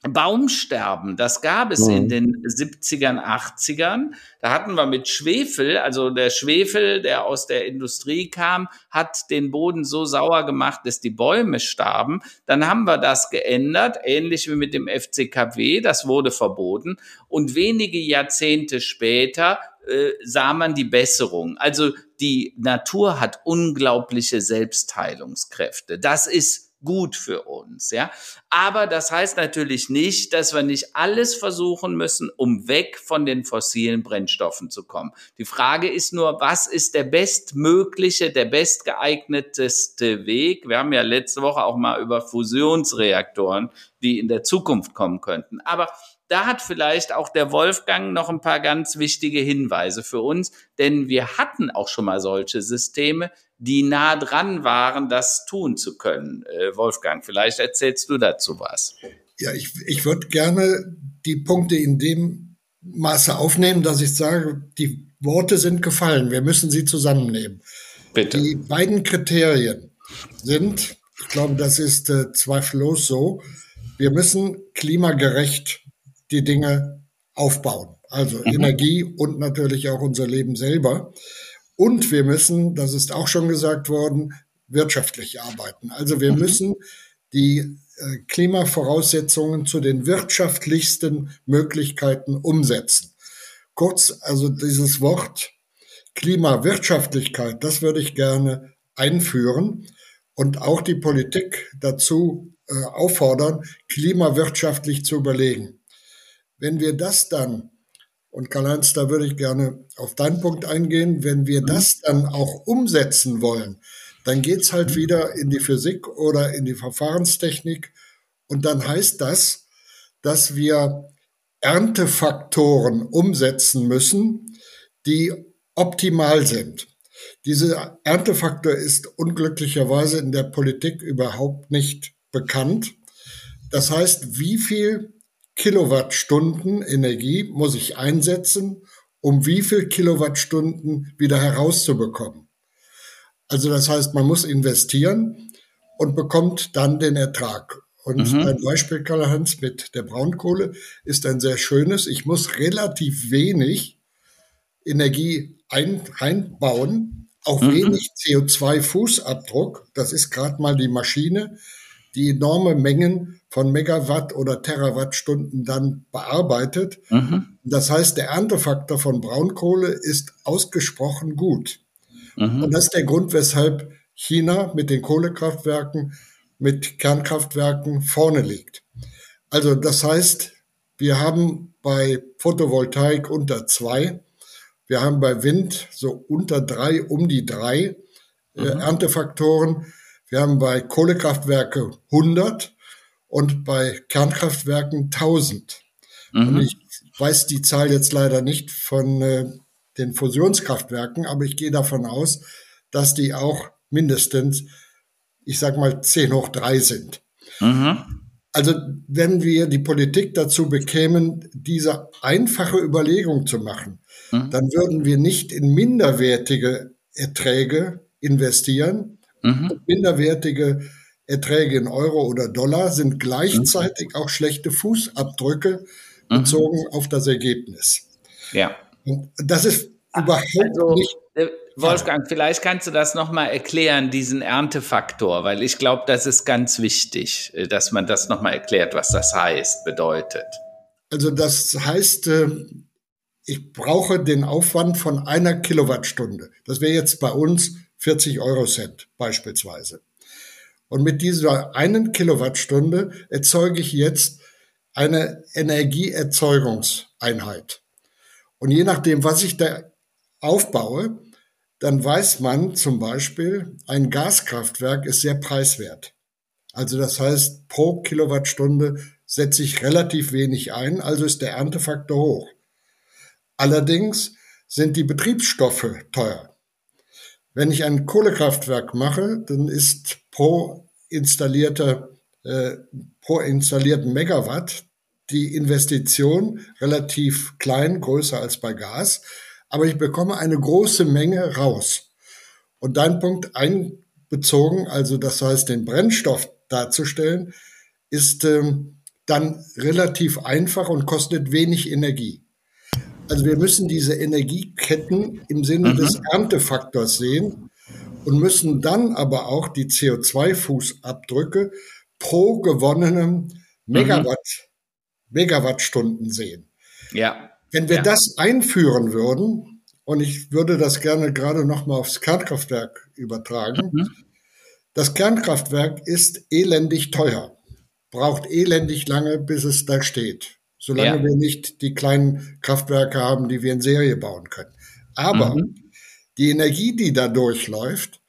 Baumsterben, das gab es mhm. in den 70ern, 80ern. Da hatten wir mit Schwefel, also der Schwefel, der aus der Industrie kam, hat den Boden so sauer gemacht, dass die Bäume starben. Dann haben wir das geändert, ähnlich wie mit dem FCKW, das wurde verboten. Und wenige Jahrzehnte später äh, sah man die Besserung. Also die Natur hat unglaubliche Selbstheilungskräfte. Das ist gut für uns, ja. Aber das heißt natürlich nicht, dass wir nicht alles versuchen müssen, um weg von den fossilen Brennstoffen zu kommen. Die Frage ist nur, was ist der bestmögliche, der bestgeeigneteste Weg? Wir haben ja letzte Woche auch mal über Fusionsreaktoren, die in der Zukunft kommen könnten. Aber da hat vielleicht auch der Wolfgang noch ein paar ganz wichtige Hinweise für uns, denn wir hatten auch schon mal solche Systeme, die nah dran waren, das tun zu können. Äh, Wolfgang, vielleicht erzählst du dazu was. Ja, ich, ich würde gerne die Punkte in dem Maße aufnehmen, dass ich sage, die Worte sind gefallen. Wir müssen sie zusammennehmen. Bitte. Die beiden Kriterien sind, ich glaube, das ist äh, zweifellos so, wir müssen klimagerecht die Dinge aufbauen. Also mhm. Energie und natürlich auch unser Leben selber. Und wir müssen, das ist auch schon gesagt worden, wirtschaftlich arbeiten. Also wir mhm. müssen die äh, Klimavoraussetzungen zu den wirtschaftlichsten Möglichkeiten umsetzen. Kurz, also dieses Wort Klimawirtschaftlichkeit, das würde ich gerne einführen und auch die Politik dazu äh, auffordern, klimawirtschaftlich zu überlegen. Wenn wir das dann, und Karl-Heinz, da würde ich gerne auf deinen Punkt eingehen, wenn wir mhm. das dann auch umsetzen wollen, dann geht's halt mhm. wieder in die Physik oder in die Verfahrenstechnik. Und dann heißt das, dass wir Erntefaktoren umsetzen müssen, die optimal sind. Dieser Erntefaktor ist unglücklicherweise in der Politik überhaupt nicht bekannt. Das heißt, wie viel Kilowattstunden Energie muss ich einsetzen, um wie viel Kilowattstunden wieder herauszubekommen? Also das heißt, man muss investieren und bekommt dann den Ertrag. Und mhm. ein Beispiel, Karl-Heinz, mit der Braunkohle ist ein sehr schönes. Ich muss relativ wenig Energie ein, einbauen, auch mhm. wenig CO2-Fußabdruck. Das ist gerade mal die Maschine, die enorme Mengen von Megawatt oder Terawattstunden dann bearbeitet. Mhm. Das heißt, der Erntefaktor von Braunkohle ist ausgesprochen gut. Mhm. Und das ist der Grund, weshalb China mit den Kohlekraftwerken, mit Kernkraftwerken vorne liegt. Also das heißt, wir haben bei Photovoltaik unter zwei, wir haben bei Wind so unter drei, um die drei äh, mhm. Erntefaktoren. Wir haben bei Kohlekraftwerke 100 und bei Kernkraftwerken 1000. Mhm. Und ich weiß die Zahl jetzt leider nicht von äh, den Fusionskraftwerken, aber ich gehe davon aus, dass die auch mindestens, ich sag mal, 10 hoch 3 sind. Mhm. Also wenn wir die Politik dazu bekämen, diese einfache Überlegung zu machen, mhm. dann würden wir nicht in minderwertige Erträge investieren. Mhm. Minderwertige Erträge in Euro oder Dollar sind gleichzeitig mhm. auch schlechte Fußabdrücke mhm. bezogen auf das Ergebnis. Ja. Und das ist ah, überhaupt also, nicht. Äh, Wolfgang, vielleicht kannst du das nochmal erklären, diesen Erntefaktor, weil ich glaube, das ist ganz wichtig, äh, dass man das nochmal erklärt, was das heißt, bedeutet. Also das heißt, äh, ich brauche den Aufwand von einer Kilowattstunde. Das wäre jetzt bei uns 40 Euro Cent beispielsweise. Und mit dieser einen Kilowattstunde erzeuge ich jetzt eine Energieerzeugungseinheit. Und je nachdem, was ich da aufbaue, dann weiß man zum Beispiel, ein Gaskraftwerk ist sehr preiswert. Also das heißt, pro Kilowattstunde setze ich relativ wenig ein, also ist der Erntefaktor hoch. Allerdings sind die Betriebsstoffe teuer. Wenn ich ein Kohlekraftwerk mache, dann ist pro installierter äh, pro installierten Megawatt die Investition relativ klein, größer als bei Gas, aber ich bekomme eine große Menge raus. Und dein Punkt einbezogen, also das heißt den Brennstoff darzustellen, ist ähm, dann relativ einfach und kostet wenig Energie. Also wir müssen diese Energieketten im Sinne mhm. des Erntefaktors sehen und müssen dann aber auch die CO2-Fußabdrücke pro gewonnenem Megawatt, mhm. Megawattstunden sehen. Ja. Wenn wir ja. das einführen würden, und ich würde das gerne gerade nochmal aufs Kernkraftwerk übertragen, mhm. das Kernkraftwerk ist elendig teuer, braucht elendig lange, bis es da steht solange ja. wir nicht die kleinen Kraftwerke haben, die wir in Serie bauen können. Aber mhm. Die Energie, die da durchläuft,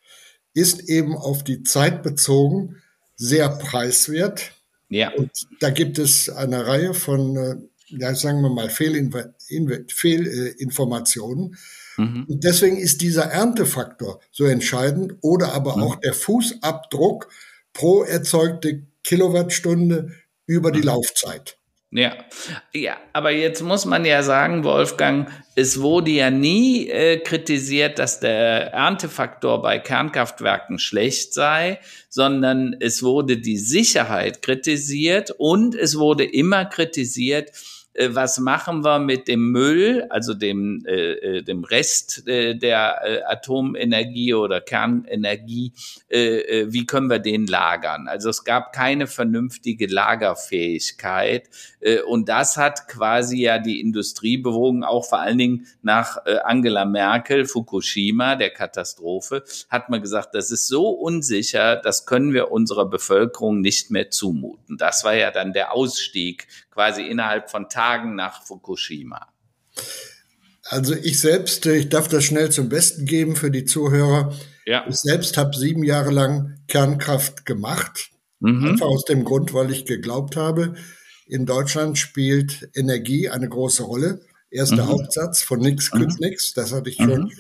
ist eben auf die Zeit bezogen sehr preiswert. Ja. Und da gibt es eine Reihe von, äh, ja, sagen wir mal, Fehlinformationen. Mhm. Und deswegen ist dieser Erntefaktor so entscheidend oder aber mhm. auch der Fußabdruck pro erzeugte Kilowattstunde über die mhm. Laufzeit. Ja, ja, aber jetzt muss man ja sagen, Wolfgang, es wurde ja nie äh, kritisiert, dass der Erntefaktor bei Kernkraftwerken schlecht sei, sondern es wurde die Sicherheit kritisiert und es wurde immer kritisiert, was machen wir mit dem Müll, also dem, äh, äh dem Rest äh, der äh, Atomenergie oder Kernenergie, äh, äh, wie können wir den lagern? Also es gab keine vernünftige Lagerfähigkeit äh, und das hat quasi ja die Industrie bewogen, auch vor allen Dingen nach äh, Angela Merkel, Fukushima, der Katastrophe, hat man gesagt, das ist so unsicher, das können wir unserer Bevölkerung nicht mehr zumuten. Das war ja dann der Ausstieg quasi innerhalb von Tagen nach Fukushima. Also ich selbst, ich darf das schnell zum Besten geben für die Zuhörer. Ja. Ich selbst habe sieben Jahre lang Kernkraft gemacht. Mhm. Einfach aus dem Grund, weil ich geglaubt habe, in Deutschland spielt Energie eine große Rolle. Erster mhm. Hauptsatz von nix künd mhm. nix. Das hatte ich schon mhm.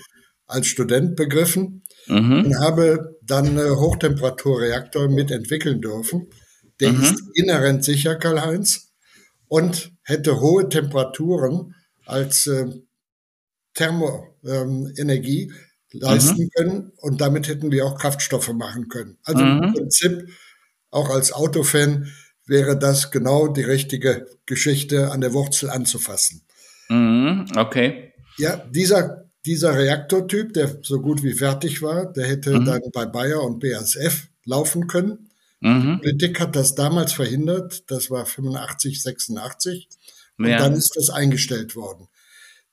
als Student begriffen mhm. und habe dann einen Hochtemperaturreaktor mitentwickeln dürfen. Der mhm. ist inhärent sicher, Karl-Heinz, und hätte hohe Temperaturen als äh, Thermoenergie ähm, leisten mhm. können und damit hätten wir auch Kraftstoffe machen können. Also mhm. im Prinzip auch als Autofan wäre das genau die richtige Geschichte an der Wurzel anzufassen. Mhm. Okay. Ja, dieser dieser Reaktortyp, der so gut wie fertig war, der hätte mhm. dann bei Bayer und BASF laufen können. Mhm. Die Politik hat das damals verhindert. Das war 85, 86. Und ja. dann ist das eingestellt worden.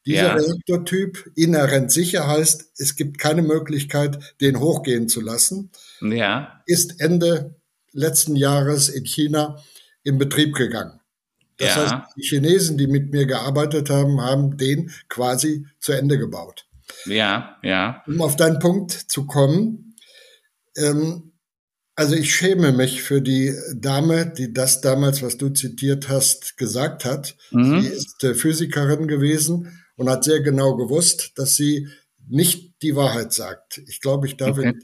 Dieser ja. Reaktortyp inhärent sicher heißt, es gibt keine Möglichkeit, den hochgehen zu lassen. Ja. Ist Ende letzten Jahres in China in Betrieb gegangen. Das ja. heißt, die Chinesen, die mit mir gearbeitet haben, haben den quasi zu Ende gebaut. Ja, ja. Um auf deinen Punkt zu kommen, ähm, also ich schäme mich für die Dame, die das damals, was du zitiert hast, gesagt hat. Mhm. Sie ist äh, Physikerin gewesen und hat sehr genau gewusst, dass sie nicht die Wahrheit sagt. Ich glaube, ich darf, okay. in,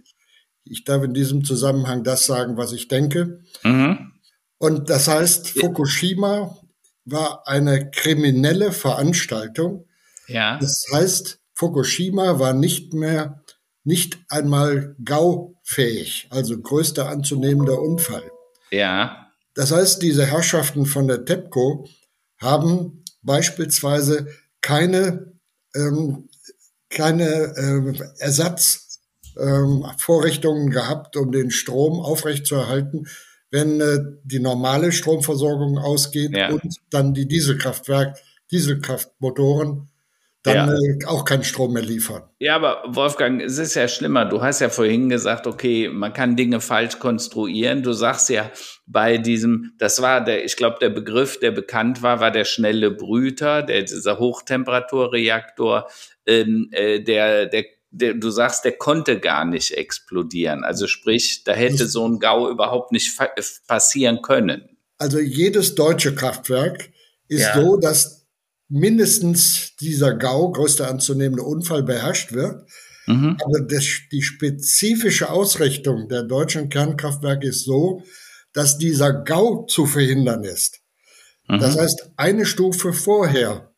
ich darf in diesem Zusammenhang das sagen, was ich denke. Mhm. Und das heißt, Fukushima war eine kriminelle Veranstaltung. Ja. Das heißt, Fukushima war nicht mehr, nicht einmal gaufähig, also größter anzunehmender Unfall. Ja. Das heißt, diese Herrschaften von der TEPCO haben beispielsweise keine, ähm, keine ähm, Ersatzvorrichtungen ähm, gehabt, um den Strom aufrechtzuerhalten, wenn äh, die normale Stromversorgung ausgeht ja. und dann die Dieselkraftwerk, Dieselkraftmotoren dann ja. äh, auch keinen Strom mehr liefern. Ja, aber Wolfgang, es ist ja schlimmer. Du hast ja vorhin gesagt, okay, man kann Dinge falsch konstruieren. Du sagst ja bei diesem, das war der, ich glaube, der Begriff, der bekannt war, war der schnelle Brüter, der, dieser Hochtemperaturreaktor, ähm, äh, der, der der, du sagst, der konnte gar nicht explodieren. Also sprich, da hätte so ein GAU überhaupt nicht passieren können. Also jedes deutsche Kraftwerk ist ja. so, dass mindestens dieser GAU, größter anzunehmende Unfall, beherrscht wird. Mhm. Aber das, die spezifische Ausrichtung der deutschen Kernkraftwerke ist so, dass dieser GAU zu verhindern ist. Mhm. Das heißt, eine Stufe vorher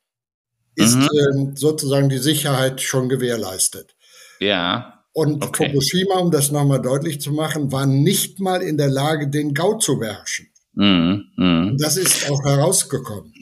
ist mhm. äh, sozusagen die Sicherheit schon gewährleistet. Ja. Und okay. Fukushima, um das nochmal deutlich zu machen, war nicht mal in der Lage, den GAU zu beherrschen. Mhm. Mhm. Das ist auch herausgekommen.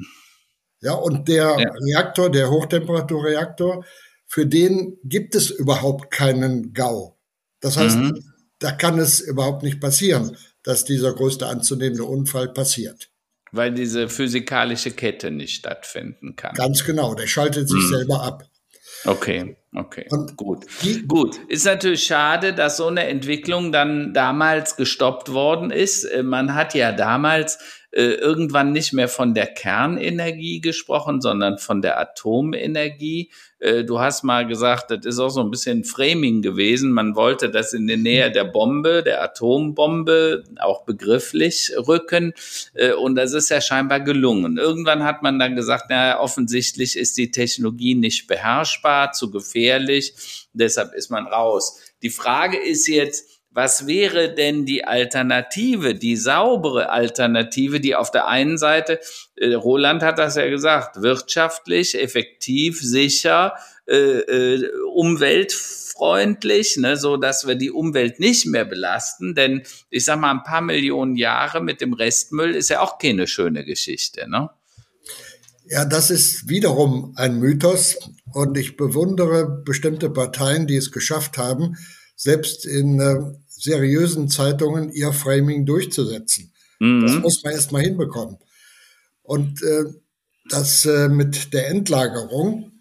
Ja, und der ja. Reaktor, der Hochtemperaturreaktor, für den gibt es überhaupt keinen GAU. Das heißt, mhm. da kann es überhaupt nicht passieren, dass dieser größte anzunehmende Unfall passiert. Weil diese physikalische Kette nicht stattfinden kann. Ganz genau, der schaltet sich mhm. selber ab. Okay, okay, und gut. Gut, ist natürlich schade, dass so eine Entwicklung dann damals gestoppt worden ist. Äh, man hat ja damals äh, irgendwann nicht mehr von der Kernenergie gesprochen, sondern von der Atomenergie. Äh, du hast mal gesagt, das ist auch so ein bisschen Framing gewesen. Man wollte das in die Nähe der Bombe, der Atombombe, auch begrifflich rücken. Äh, und das ist ja scheinbar gelungen. Irgendwann hat man dann gesagt, na, offensichtlich ist die Technologie nicht beherrschbar, zu gefährlich. Deshalb ist man raus. Die Frage ist jetzt, was wäre denn die Alternative, die saubere Alternative, die auf der einen Seite, äh, Roland hat das ja gesagt, wirtschaftlich, effektiv, sicher, äh, äh, umweltfreundlich, ne, so dass wir die Umwelt nicht mehr belasten, denn ich sag mal, ein paar Millionen Jahre mit dem Restmüll ist ja auch keine schöne Geschichte, ne? Ja, das ist wiederum ein Mythos und ich bewundere bestimmte Parteien, die es geschafft haben, selbst in äh, seriösen Zeitungen ihr Framing durchzusetzen. Mhm. Das muss man erst mal hinbekommen. Und äh, das äh, mit der Endlagerung,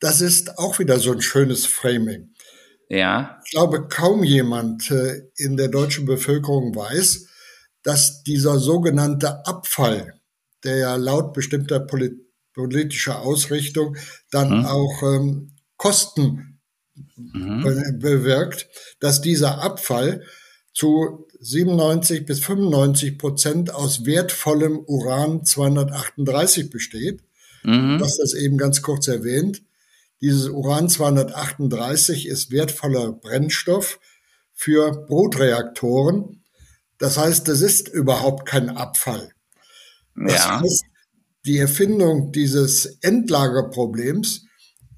das ist auch wieder so ein schönes Framing. Ja. Ich glaube, kaum jemand äh, in der deutschen Bevölkerung weiß, dass dieser sogenannte Abfall, der ja laut bestimmter Polit politischer Ausrichtung dann mhm. auch ähm, Kosten mhm. be bewirkt, dass dieser Abfall zu 97 bis 95 Prozent aus wertvollem Uran 238 besteht. Mhm. Du hast das eben ganz kurz erwähnt. Dieses Uran 238 ist wertvoller Brennstoff für Brutreaktoren. Das heißt, das ist überhaupt kein Abfall. Das ja. heißt, die Erfindung dieses Endlagerproblems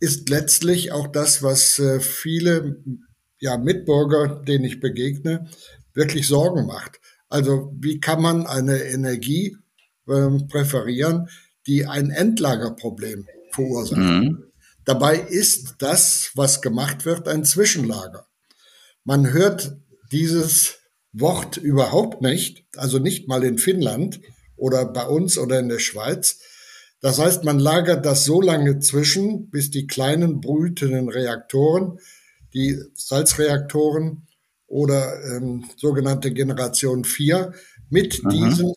ist letztlich auch das, was äh, viele ja, Mitbürger, denen ich begegne, wirklich Sorgen macht. Also wie kann man eine Energie äh, präferieren, die ein Endlagerproblem verursacht? Mhm. Dabei ist das, was gemacht wird, ein Zwischenlager. Man hört dieses Wort überhaupt nicht, also nicht mal in Finnland oder bei uns oder in der Schweiz. Das heißt, man lagert das so lange zwischen, bis die kleinen brütenden Reaktoren, die Salzreaktoren oder ähm, sogenannte Generation 4, mit Aha. diesen,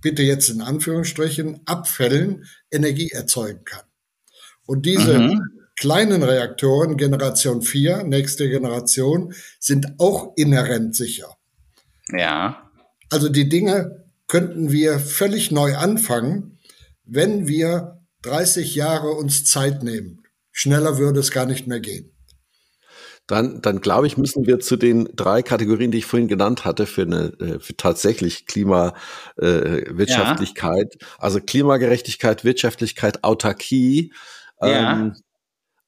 bitte jetzt in Anführungsstrichen, Abfällen Energie erzeugen kann. Und diese mhm. kleinen Reaktoren, Generation 4, nächste Generation, sind auch inhärent sicher. Ja. Also die Dinge könnten wir völlig neu anfangen, wenn wir 30 Jahre uns Zeit nehmen. Schneller würde es gar nicht mehr gehen. Dann, dann glaube ich, müssen wir zu den drei Kategorien, die ich vorhin genannt hatte, für eine äh, für tatsächlich Klimawirtschaftlichkeit, äh, ja. also Klimagerechtigkeit, Wirtschaftlichkeit, Autarkie, ja. Ähm,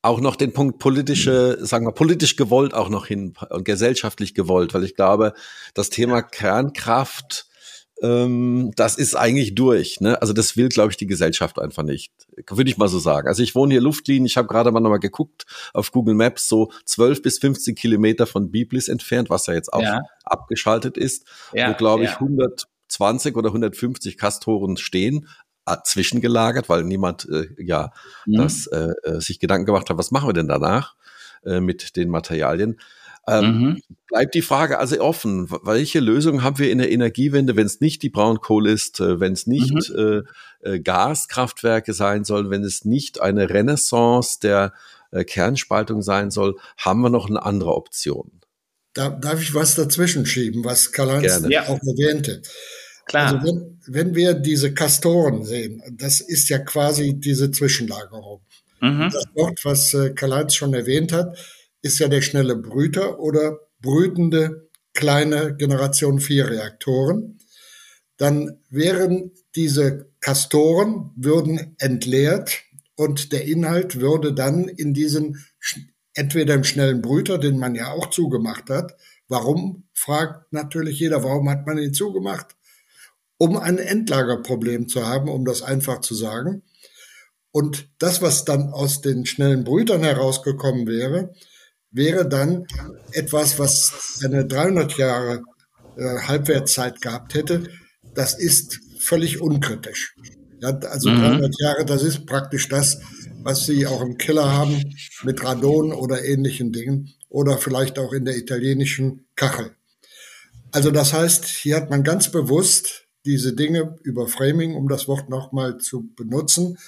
auch noch den Punkt politische, sagen wir, politisch gewollt auch noch hin und gesellschaftlich gewollt, weil ich glaube, das Thema Kernkraft, ähm, das ist eigentlich durch. Ne? Also das will, glaube ich, die Gesellschaft einfach nicht. Würde ich mal so sagen. Also ich wohne hier Luftlinien, ich habe gerade mal nochmal geguckt auf Google Maps, so 12 bis 15 Kilometer von Biblis entfernt, was ja jetzt auch ja. abgeschaltet ist, ja, wo, glaube ich, ja. 120 oder 150 Kastoren stehen. Zwischengelagert, weil niemand äh, ja mhm. das äh, äh, sich Gedanken gemacht hat, was machen wir denn danach äh, mit den Materialien. Ähm, mhm. Bleibt die Frage also offen, welche Lösung haben wir in der Energiewende, wenn es nicht die Braunkohle ist, äh, wenn es nicht mhm. äh, äh, Gaskraftwerke sein soll, wenn es nicht eine Renaissance der äh, Kernspaltung sein soll, haben wir noch eine andere Option. Da, darf ich was dazwischen schieben, was Karl-Heinz auch erwähnte? Klar. Also wenn, wenn wir diese Kastoren sehen, das ist ja quasi diese Zwischenlagerung. Mhm. Das Wort, was äh, Karl-Heinz schon erwähnt hat, ist ja der schnelle Brüter oder brütende kleine Generation 4 Reaktoren. Dann wären diese Kastoren würden entleert und der Inhalt würde dann in diesen entweder im schnellen Brüter, den man ja auch zugemacht hat. Warum? Fragt natürlich jeder, warum hat man ihn zugemacht? um ein Endlagerproblem zu haben, um das einfach zu sagen. Und das, was dann aus den schnellen Brütern herausgekommen wäre, wäre dann etwas, was eine 300 Jahre äh, Halbwertszeit gehabt hätte. Das ist völlig unkritisch. Ja, also mhm. 300 Jahre, das ist praktisch das, was Sie auch im Keller haben mit Radon oder ähnlichen Dingen oder vielleicht auch in der italienischen Kachel. Also das heißt, hier hat man ganz bewusst diese Dinge über Framing, um das Wort nochmal zu benutzen,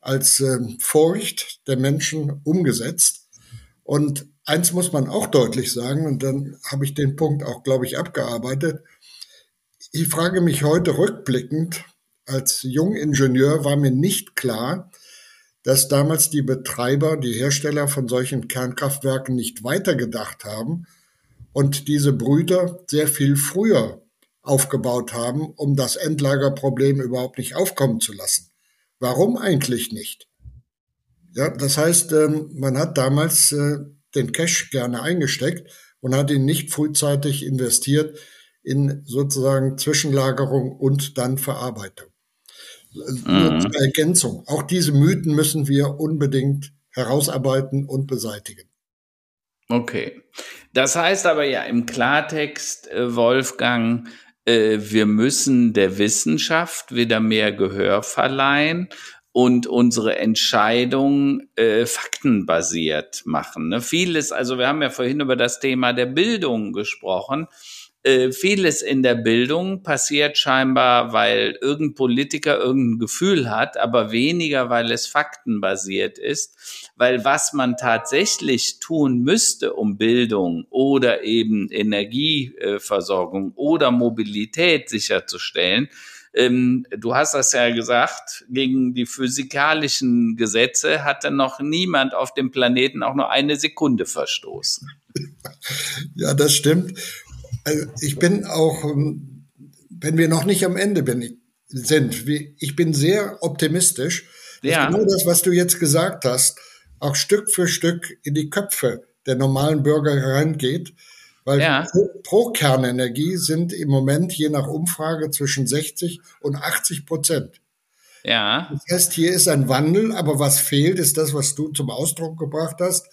als äh, Furcht der Menschen umgesetzt. Und eins muss man auch deutlich sagen, und dann habe ich den Punkt auch, glaube ich, abgearbeitet. Ich frage mich heute rückblickend, als Jungingenieur war mir nicht klar, dass damals die Betreiber, die Hersteller von solchen Kernkraftwerken nicht weitergedacht haben und diese Brüder sehr viel früher aufgebaut haben, um das Endlagerproblem überhaupt nicht aufkommen zu lassen. Warum eigentlich nicht? Ja, das heißt, ähm, man hat damals äh, den Cash gerne eingesteckt und hat ihn nicht frühzeitig investiert in sozusagen Zwischenlagerung und dann Verarbeitung. Nur mhm. Ergänzung. Auch diese Mythen müssen wir unbedingt herausarbeiten und beseitigen. Okay. Das heißt aber ja im Klartext, äh, Wolfgang, äh, wir müssen der Wissenschaft wieder mehr Gehör verleihen und unsere Entscheidung äh, faktenbasiert machen. Ne? Vieles, also wir haben ja vorhin über das Thema der Bildung gesprochen. Äh, vieles in der Bildung passiert scheinbar, weil irgendein Politiker irgendein Gefühl hat, aber weniger, weil es faktenbasiert ist. Weil was man tatsächlich tun müsste, um Bildung oder eben Energieversorgung oder Mobilität sicherzustellen, ähm, du hast das ja gesagt, gegen die physikalischen Gesetze hatte noch niemand auf dem Planeten auch nur eine Sekunde verstoßen. Ja, das stimmt. Also ich bin auch, ähm, wenn wir noch nicht am Ende bin, sind, ich bin sehr optimistisch, dass ja. genau das, was du jetzt gesagt hast, auch Stück für Stück in die Köpfe der normalen Bürger hereingeht. Weil ja. pro, Kernenergie sind im Moment je nach Umfrage zwischen 60 und 80 Prozent. Ja. Das heißt, hier ist ein Wandel, aber was fehlt, ist das, was du zum Ausdruck gebracht hast.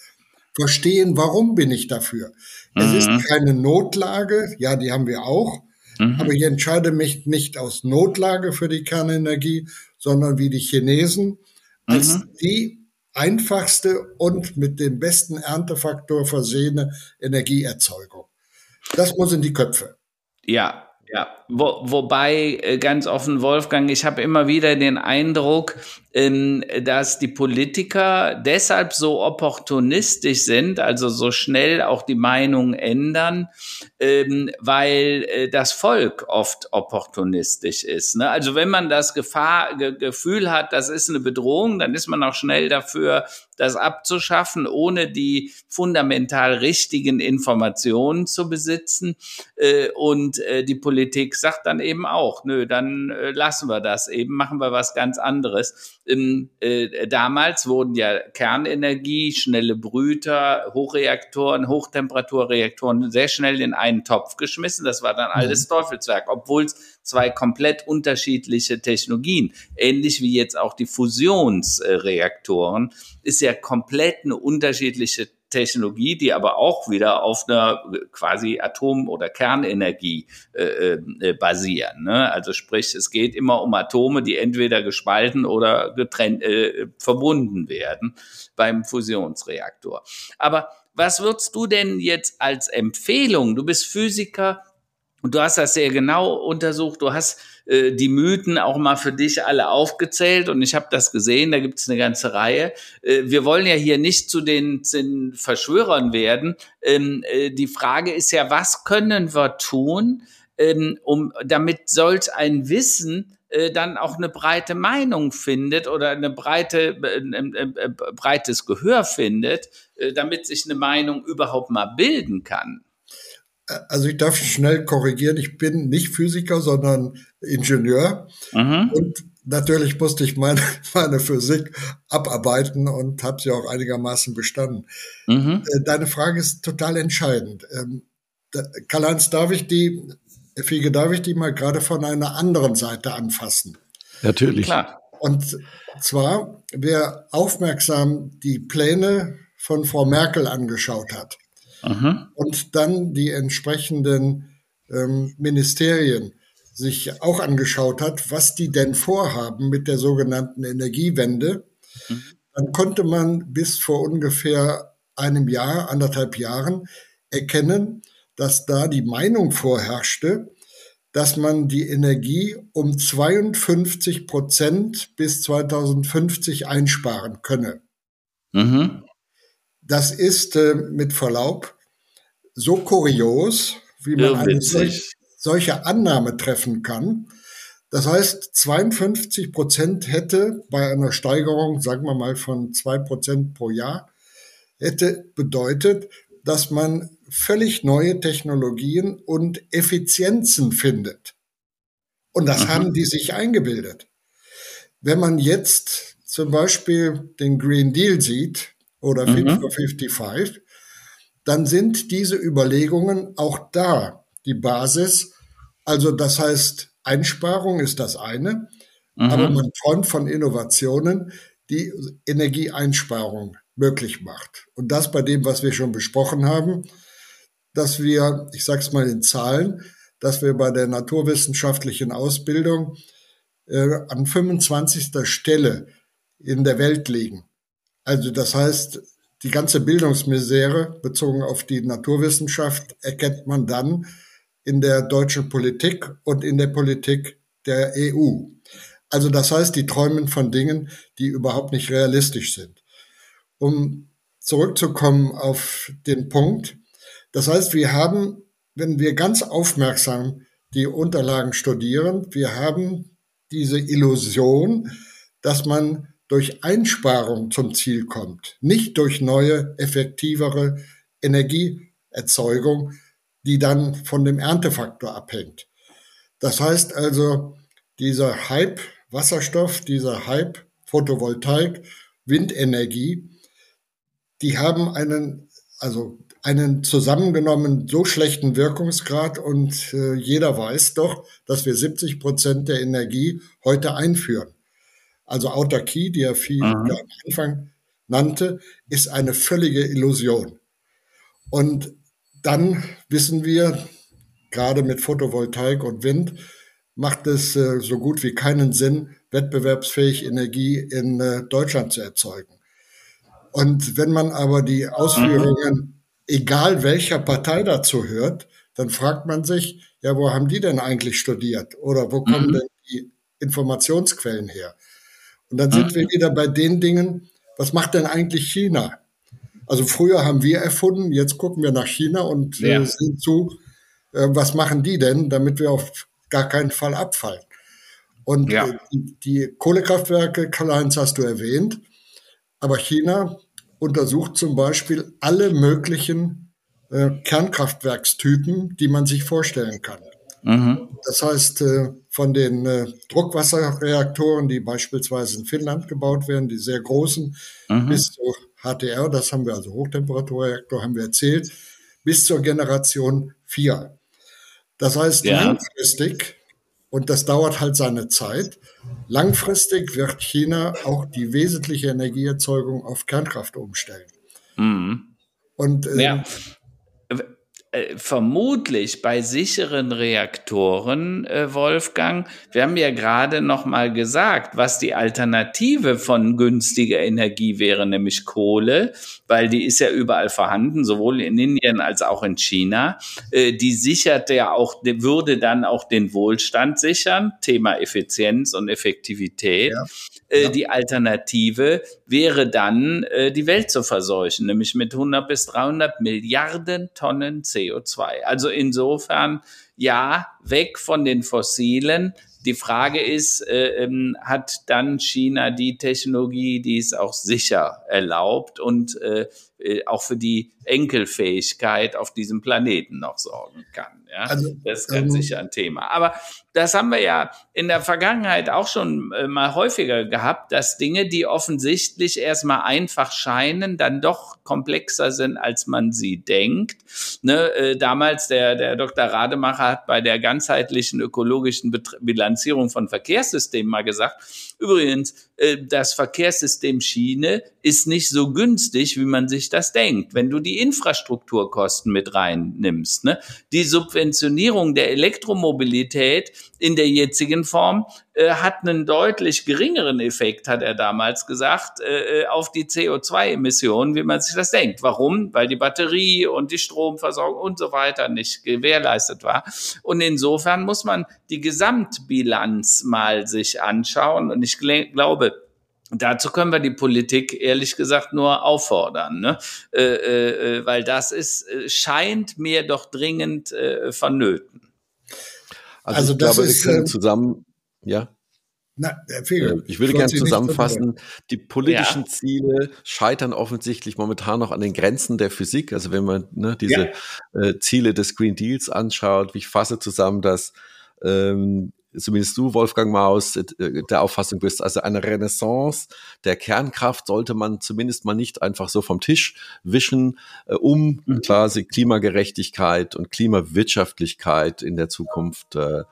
Verstehen, warum bin ich dafür? Mhm. Es ist keine Notlage, ja, die haben wir auch, mhm. aber ich entscheide mich nicht aus Notlage für die Kernenergie, sondern wie die Chinesen als mhm. die einfachste und mit dem besten Erntefaktor versehene Energieerzeugung. Das muss in die Köpfe. Ja, ja, Wo, wobei äh, ganz offen, Wolfgang, ich habe immer wieder den Eindruck, ähm, dass die Politiker deshalb so opportunistisch sind, also so schnell auch die Meinung ändern, ähm, weil äh, das Volk oft opportunistisch ist. Ne? Also wenn man das Gefahr, Ge Gefühl hat, das ist eine Bedrohung, dann ist man auch schnell dafür, das abzuschaffen, ohne die fundamental richtigen Informationen zu besitzen. Äh, und äh, die Politik sagt dann eben auch, nö, dann äh, lassen wir das eben, machen wir was ganz anderes. Ähm, äh, damals wurden ja Kernenergie, schnelle Brüter, Hochreaktoren, Hochtemperaturreaktoren sehr schnell in einen Topf geschmissen. Das war dann alles mhm. Teufelswerk, obwohl es zwei komplett unterschiedliche Technologien, ähnlich wie jetzt auch die Fusionsreaktoren, ist ja komplett eine unterschiedliche Technologie, die aber auch wieder auf einer quasi Atom- oder Kernenergie äh, äh, basieren. Ne? Also sprich, es geht immer um Atome, die entweder gespalten oder getrennt, äh, verbunden werden beim Fusionsreaktor. Aber was würdest du denn jetzt als Empfehlung? Du bist Physiker und du hast das sehr genau untersucht. Du hast äh, die Mythen auch mal für dich alle aufgezählt und ich habe das gesehen, da gibt es eine ganze Reihe. Äh, wir wollen ja hier nicht zu den, zu den Verschwörern werden. Ähm, äh, die Frage ist ja, was können wir tun, ähm, um damit solch ein Wissen äh, dann auch eine breite Meinung findet oder eine breite, ein, ein, ein breites Gehör findet, äh, damit sich eine Meinung überhaupt mal bilden kann. Also ich darf schnell korrigieren, ich bin nicht Physiker, sondern Ingenieur. Mhm. Und natürlich musste ich meine, meine Physik abarbeiten und habe sie auch einigermaßen bestanden. Mhm. Äh, deine Frage ist total entscheidend. Ähm, Karl-Heinz, darf ich die, Fiege, darf ich die mal gerade von einer anderen Seite anfassen? Natürlich. Klar. Und zwar, wer aufmerksam die Pläne von Frau Merkel angeschaut hat Aha. und dann die entsprechenden ähm, Ministerien sich auch angeschaut hat, was die denn vorhaben mit der sogenannten Energiewende, mhm. dann konnte man bis vor ungefähr einem Jahr, anderthalb Jahren erkennen, dass da die Meinung vorherrschte, dass man die Energie um 52 Prozent bis 2050 einsparen könne. Mhm. Das ist äh, mit Verlaub so kurios, wie man eine solch, solche Annahme treffen kann. Das heißt, 52 Prozent hätte bei einer Steigerung, sagen wir mal von zwei Prozent pro Jahr, hätte bedeutet, dass man völlig neue Technologien und Effizienzen findet. Und das Aha. haben die sich eingebildet. Wenn man jetzt zum Beispiel den Green Deal sieht oder Fit mhm. for 55, dann sind diese Überlegungen auch da die Basis. Also das heißt, Einsparung ist das eine. Mhm. Aber man träumt von Innovationen, die Energieeinsparung möglich macht. Und das bei dem, was wir schon besprochen haben, dass wir, ich sage es mal in Zahlen, dass wir bei der naturwissenschaftlichen Ausbildung äh, an 25. Stelle in der Welt liegen. Also das heißt, die ganze Bildungsmisere bezogen auf die Naturwissenschaft erkennt man dann in der deutschen Politik und in der Politik der EU. Also das heißt, die träumen von Dingen, die überhaupt nicht realistisch sind. Um zurückzukommen auf den Punkt, das heißt, wir haben, wenn wir ganz aufmerksam die Unterlagen studieren, wir haben diese Illusion, dass man durch Einsparung zum Ziel kommt, nicht durch neue, effektivere Energieerzeugung, die dann von dem Erntefaktor abhängt. Das heißt also, dieser Hype Wasserstoff, dieser Hype Photovoltaik, Windenergie, die haben einen, also einen zusammengenommen so schlechten Wirkungsgrad und äh, jeder weiß doch, dass wir 70 Prozent der Energie heute einführen. Also Autarkie, die er viel mhm. am Anfang nannte, ist eine völlige Illusion. Und dann wissen wir, gerade mit Photovoltaik und Wind, macht es äh, so gut wie keinen Sinn, wettbewerbsfähig Energie in äh, Deutschland zu erzeugen. Und wenn man aber die Ausführungen, mhm. egal welcher Partei dazu hört, dann fragt man sich, ja, wo haben die denn eigentlich studiert? Oder wo kommen mhm. denn die Informationsquellen her? Und dann sind mhm. wir wieder bei den Dingen, was macht denn eigentlich China? Also früher haben wir erfunden, jetzt gucken wir nach China und äh, ja. äh, sehen zu, äh, was machen die denn, damit wir auf gar keinen Fall abfallen. Und ja. äh, die, die Kohlekraftwerke, Karl-Heinz, hast du erwähnt, aber China untersucht zum Beispiel alle möglichen Kernkraftwerkstypen, die man sich vorstellen kann. Mhm. Das heißt, von den äh, Druckwasserreaktoren, die beispielsweise in Finnland gebaut werden, die sehr großen, mhm. bis zu HTR, das haben wir also Hochtemperaturreaktor, haben wir erzählt, bis zur Generation 4. Das heißt, ja. langfristig, und das dauert halt seine Zeit, langfristig wird China auch die wesentliche Energieerzeugung auf Kernkraft umstellen. Mhm. Und äh, ja. Äh, vermutlich bei sicheren Reaktoren, äh, Wolfgang, wir haben ja gerade noch mal gesagt, was die Alternative von günstiger Energie wäre, nämlich Kohle, weil die ist ja überall vorhanden, sowohl in Indien als auch in China. Äh, die sichert ja auch, würde dann auch den Wohlstand sichern, Thema Effizienz und Effektivität. Ja. Äh, ja. Die Alternative wäre dann, äh, die Welt zu verseuchen, nämlich mit 100 bis 300 Milliarden Tonnen CO2. CO2. Also insofern, ja, weg von den fossilen. Die Frage ist, äh, ähm, hat dann China die Technologie, die es auch sicher erlaubt und äh auch für die Enkelfähigkeit auf diesem Planeten noch sorgen kann? Ja, also, das ist ganz ähm, sicher ein Thema. Aber das haben wir ja in der Vergangenheit auch schon äh, mal häufiger gehabt, dass Dinge, die offensichtlich erstmal einfach scheinen, dann doch komplexer sind, als man sie denkt. Ne, äh, damals der, der Dr. Rademacher hat bei der ganzheitlichen ökologischen Bilanzierung von Verkehrssystemen mal gesagt, übrigens, äh, das Verkehrssystem Schiene ist nicht so günstig, wie man sich das denkt. Wenn du die Infrastrukturkosten mit reinnimmst, ne, die Subventionierung der Elektromobilität in der jetzigen Form äh, hat einen deutlich geringeren Effekt, hat er damals gesagt, äh, äh auf die CO2-Emissionen, wie man sich das denkt. Warum? Weil die Batterie und die Stromversorgung und so weiter nicht gewährleistet war. Und insofern muss man die Gesamtbilanz mal sich anschauen. Und ich glaube, Dazu können wir die Politik ehrlich gesagt nur auffordern, ne? äh, äh, äh weil das ist äh, scheint mir doch dringend äh, vonnöten. Also, also ich glaube, ist, wir können ähm, zusammen, ja. Na, äh, ich würde gerne zusammenfassen, die politischen ja. Ziele scheitern offensichtlich momentan noch an den Grenzen der Physik. Also wenn man ne, diese ja. äh, Ziele des Green Deals anschaut, wie ich fasse zusammen, dass ähm, zumindest du, Wolfgang Maus, äh, der Auffassung bist. Also eine Renaissance der Kernkraft sollte man zumindest mal nicht einfach so vom Tisch wischen, äh, um mhm. quasi Klimagerechtigkeit und Klimawirtschaftlichkeit in der Zukunft äh,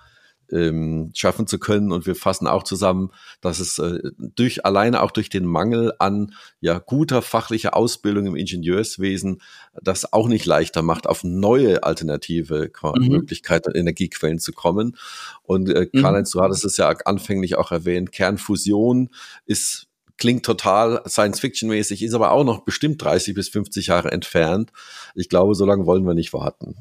ähm, schaffen zu können. Und wir fassen auch zusammen, dass es äh, durch alleine auch durch den Mangel an ja guter fachlicher Ausbildung im Ingenieurswesen das auch nicht leichter macht, auf neue alternative mhm. Möglichkeiten und Energiequellen zu kommen. Und äh, mhm. Karl-Heinz, du hattest es ja anfänglich auch erwähnt, Kernfusion ist klingt total Science-Fiction-mäßig, ist aber auch noch bestimmt 30 bis 50 Jahre entfernt. Ich glaube, so lange wollen wir nicht warten.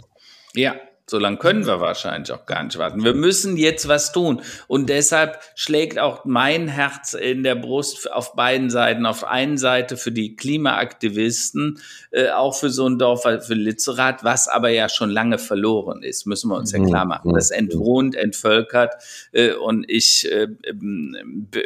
Ja, so lange können wir wahrscheinlich auch gar nicht warten. Wir müssen jetzt was tun. Und deshalb schlägt auch mein Herz in der Brust auf beiden Seiten. Auf einen Seite für die Klimaaktivisten, äh, auch für so ein Dorf, für Lützerath, was aber ja schon lange verloren ist, müssen wir uns ja mhm. klar machen. Das entwohnt, entvölkert. Äh, und ich äh,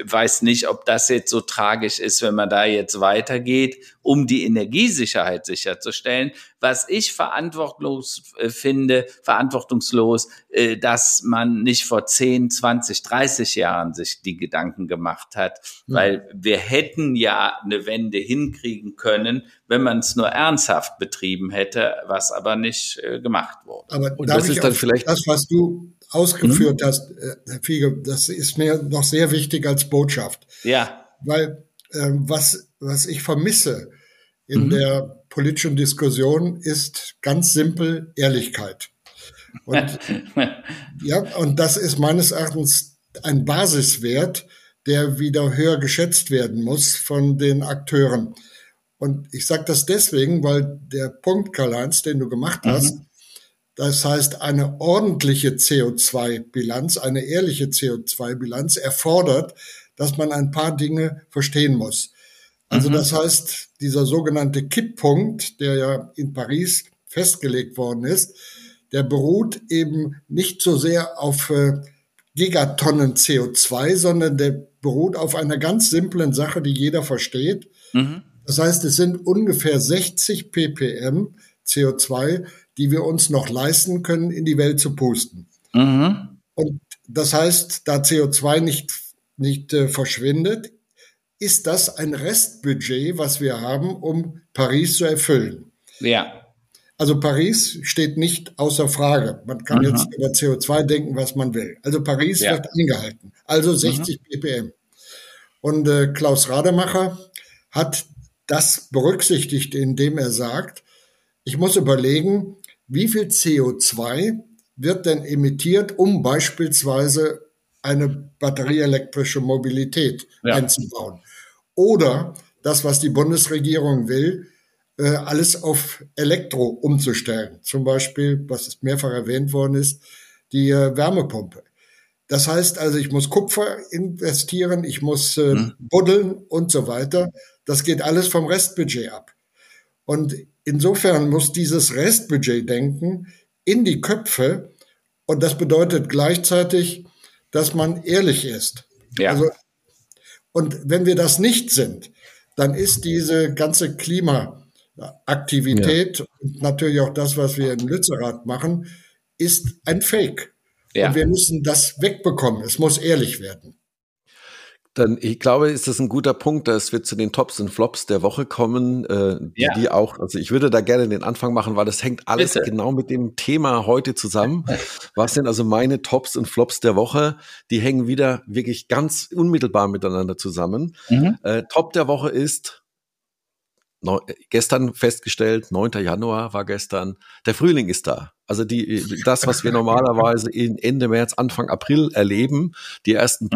weiß nicht, ob das jetzt so tragisch ist, wenn man da jetzt weitergeht, um die Energiesicherheit sicherzustellen was ich verantwortungslos äh, finde, verantwortungslos, äh, dass man nicht vor 10, 20, 30 Jahren sich die Gedanken gemacht hat, mhm. weil wir hätten ja eine Wende hinkriegen können, wenn man es nur ernsthaft betrieben hätte, was aber nicht äh, gemacht wurde. Aber Und das ist dann vielleicht das, was du ausgeführt mhm. hast, Herr Fiege, das ist mir noch sehr wichtig als Botschaft. Ja. Weil äh, was, was ich vermisse in mhm. der politischen Diskussion ist ganz simpel Ehrlichkeit. Und, ja, und das ist meines Erachtens ein Basiswert, der wieder höher geschätzt werden muss von den Akteuren. Und ich sage das deswegen, weil der Punkt, Karl-Heinz, den du gemacht hast, mhm. das heißt, eine ordentliche CO2-Bilanz, eine ehrliche CO2-Bilanz erfordert, dass man ein paar Dinge verstehen muss. Also mhm. das heißt, dieser sogenannte Kipppunkt, der ja in Paris festgelegt worden ist, der beruht eben nicht so sehr auf äh, Gigatonnen CO2, sondern der beruht auf einer ganz simplen Sache, die jeder versteht. Mhm. Das heißt, es sind ungefähr 60 ppm CO2, die wir uns noch leisten können, in die Welt zu pusten. Mhm. Und das heißt, da CO2 nicht, nicht äh, verschwindet, ist das ein Restbudget, was wir haben, um Paris zu erfüllen. Ja. Also Paris steht nicht außer Frage. Man kann Aha. jetzt über CO2 denken, was man will. Also Paris ja. wird eingehalten. Also 60 Aha. ppm. Und äh, Klaus Rademacher hat das berücksichtigt, indem er sagt, ich muss überlegen, wie viel CO2 wird denn emittiert, um beispielsweise eine batterieelektrische Mobilität ja. einzubauen. Oder das, was die Bundesregierung will, äh, alles auf Elektro umzustellen. Zum Beispiel, was mehrfach erwähnt worden ist, die äh, Wärmepumpe. Das heißt also, ich muss Kupfer investieren, ich muss äh, mhm. buddeln und so weiter. Das geht alles vom Restbudget ab. Und insofern muss dieses Restbudget-Denken in die Köpfe und das bedeutet gleichzeitig, dass man ehrlich ist. Ja. Also, und wenn wir das nicht sind, dann ist diese ganze Klimaaktivität ja. und natürlich auch das, was wir in Lützerath machen, ist ein Fake. Ja. Und wir müssen das wegbekommen. Es muss ehrlich werden. Dann, ich glaube, ist das ein guter Punkt, dass wir zu den Tops und Flops der Woche kommen, äh, die, ja. die auch, also ich würde da gerne den Anfang machen, weil das hängt alles Bitte. genau mit dem Thema heute zusammen. Was sind also meine Tops und Flops der Woche? Die hängen wieder wirklich ganz unmittelbar miteinander zusammen. Mhm. Äh, Top der Woche ist neu, gestern festgestellt, 9. Januar war gestern, der Frühling ist da. Also die, das, was wir normalerweise in Ende März, Anfang April erleben, die ersten mhm.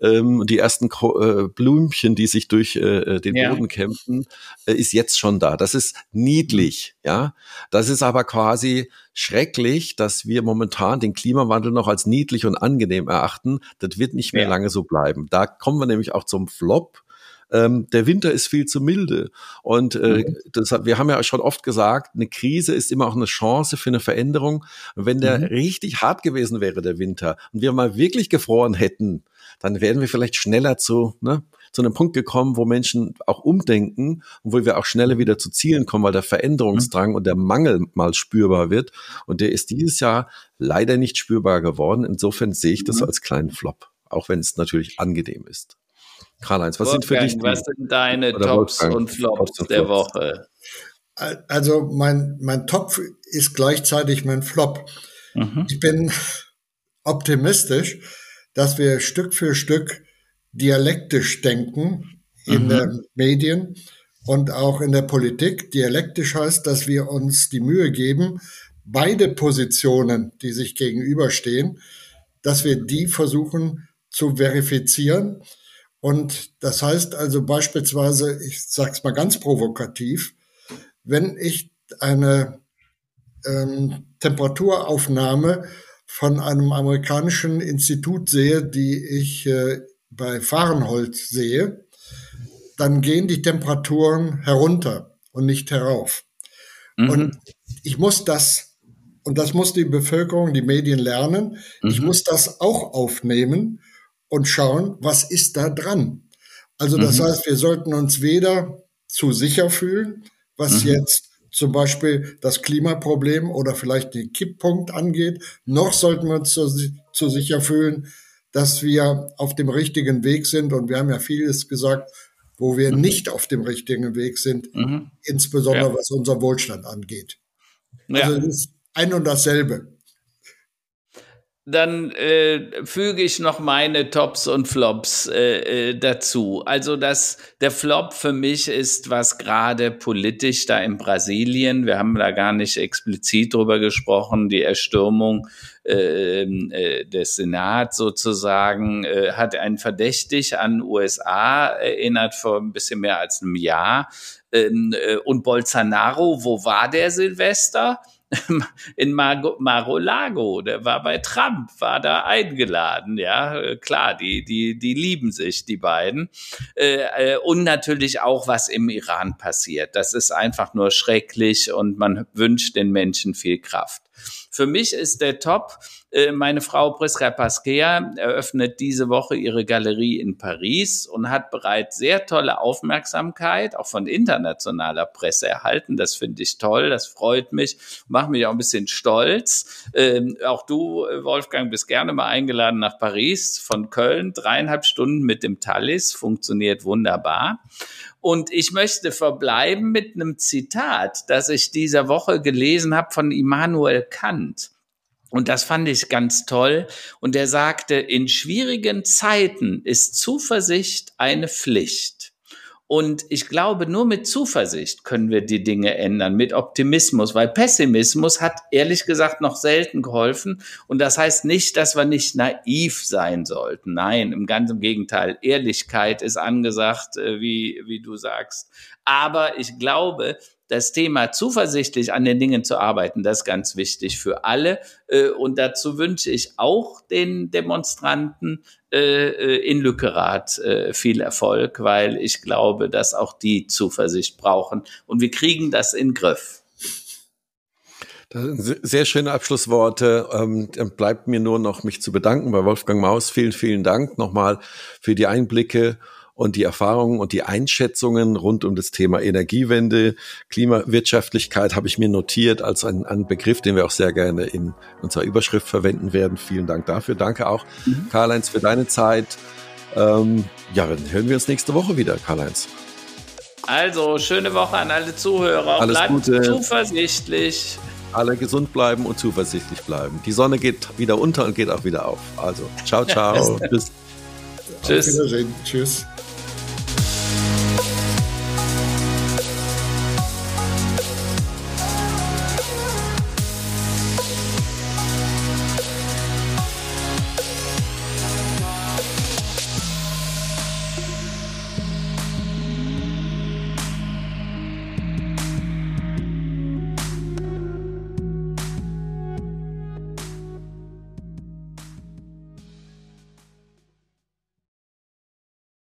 Ähm, die ersten äh, Blümchen, die sich durch äh, äh, den ja. Boden kämpfen, äh, ist jetzt schon da. Das ist niedlich, ja. Das ist aber quasi schrecklich, dass wir momentan den Klimawandel noch als niedlich und angenehm erachten. Das wird nicht mehr ja. lange so bleiben. Da kommen wir nämlich auch zum Flop. Ähm, der Winter ist viel zu milde. Und äh, mhm. das, wir haben ja schon oft gesagt, eine Krise ist immer auch eine Chance für eine Veränderung. Und wenn der mhm. richtig hart gewesen wäre, der Winter, und wir mal wirklich gefroren hätten, dann wären wir vielleicht schneller zu, ne, zu einem Punkt gekommen, wo Menschen auch umdenken und wo wir auch schneller wieder zu Zielen kommen, weil der Veränderungsdrang und der Mangel mal spürbar wird. Und der ist dieses Jahr leider nicht spürbar geworden. Insofern sehe ich das mhm. als kleinen Flop, auch wenn es natürlich angenehm ist. Karl-Heinz, was Wolfgang, sind für dich? Was sind deine Tops Wolfgang, und Flops Tops der Flops. Woche? Also mein, mein Top ist gleichzeitig mein Flop. Mhm. Ich bin optimistisch, dass wir Stück für Stück dialektisch denken in mhm. den Medien und auch in der Politik. Dialektisch heißt, dass wir uns die Mühe geben, beide Positionen, die sich gegenüberstehen, dass wir die versuchen zu verifizieren. Und das heißt also beispielsweise, ich sage es mal ganz provokativ, wenn ich eine ähm, Temperaturaufnahme von einem amerikanischen Institut sehe, die ich äh, bei Fahrenholz sehe, dann gehen die Temperaturen herunter und nicht herauf. Mhm. Und ich muss das, und das muss die Bevölkerung, die Medien lernen, mhm. ich muss das auch aufnehmen und schauen, was ist da dran. Also das mhm. heißt, wir sollten uns weder zu sicher fühlen, was mhm. jetzt zum Beispiel das Klimaproblem oder vielleicht den Kipppunkt angeht, noch sollten wir uns zu, zu sicher fühlen, dass wir auf dem richtigen Weg sind. Und wir haben ja vieles gesagt, wo wir mhm. nicht auf dem richtigen Weg sind, mhm. insbesondere ja. was unser Wohlstand angeht. Ja. Also es ist ein und dasselbe dann äh, füge ich noch meine Tops und Flops äh, äh, dazu. Also das, der Flop für mich ist, was gerade politisch da in Brasilien, wir haben da gar nicht explizit drüber gesprochen, die Erstürmung äh, äh, des Senats sozusagen, äh, hat ein verdächtig an USA erinnert vor ein bisschen mehr als einem Jahr. Ähm, äh, und Bolsonaro, wo war der Silvester? in Mar-a-Lago, der war bei Trump, war da eingeladen, ja, klar, die, die, die lieben sich, die beiden. Äh, äh, und natürlich auch, was im Iran passiert. Das ist einfach nur schrecklich und man wünscht den Menschen viel Kraft. Für mich ist der Top, äh, meine Frau Prisca Pasquea eröffnet diese Woche ihre Galerie in Paris und hat bereits sehr tolle Aufmerksamkeit, auch von internationaler Presse erhalten. Das finde ich toll, das freut mich, macht mich auch ein bisschen stolz. Ähm, auch du, Wolfgang, bist gerne mal eingeladen nach Paris von Köln. Dreieinhalb Stunden mit dem Thalys, funktioniert wunderbar. Und ich möchte verbleiben mit einem Zitat, das ich dieser Woche gelesen habe von Immanuel Kant. Und das fand ich ganz toll. Und er sagte, in schwierigen Zeiten ist Zuversicht eine Pflicht. Und ich glaube, nur mit Zuversicht können wir die Dinge ändern, mit Optimismus, weil Pessimismus hat ehrlich gesagt noch selten geholfen. Und das heißt nicht, dass wir nicht naiv sein sollten. Nein, im ganzen Gegenteil. Ehrlichkeit ist angesagt, äh, wie, wie du sagst. Aber ich glaube, das Thema zuversichtlich an den Dingen zu arbeiten, das ist ganz wichtig für alle. Äh, und dazu wünsche ich auch den Demonstranten äh, äh, in Lückerath viel Erfolg, weil ich glaube, dass auch die Zuversicht brauchen. Und wir kriegen das in den Griff. Sehr schöne Abschlussworte. Ähm, bleibt mir nur noch mich zu bedanken bei Wolfgang Maus. Vielen, vielen Dank nochmal für die Einblicke und die Erfahrungen und die Einschätzungen rund um das Thema Energiewende, Klimawirtschaftlichkeit habe ich mir notiert als ein, ein Begriff, den wir auch sehr gerne in unserer Überschrift verwenden werden. Vielen Dank dafür. Danke auch, mhm. Karl-Heinz, für deine Zeit. Ähm, ja, dann hören wir uns nächste Woche wieder, Karl-Heinz. Also, schöne Woche an alle Zuhörer. Alles Bleibt Gute. zuversichtlich. Alle gesund bleiben und zuversichtlich bleiben. Die Sonne geht wieder unter und geht auch wieder auf. Also, ciao, ciao. Tschüss. Tschüss. Tschüss.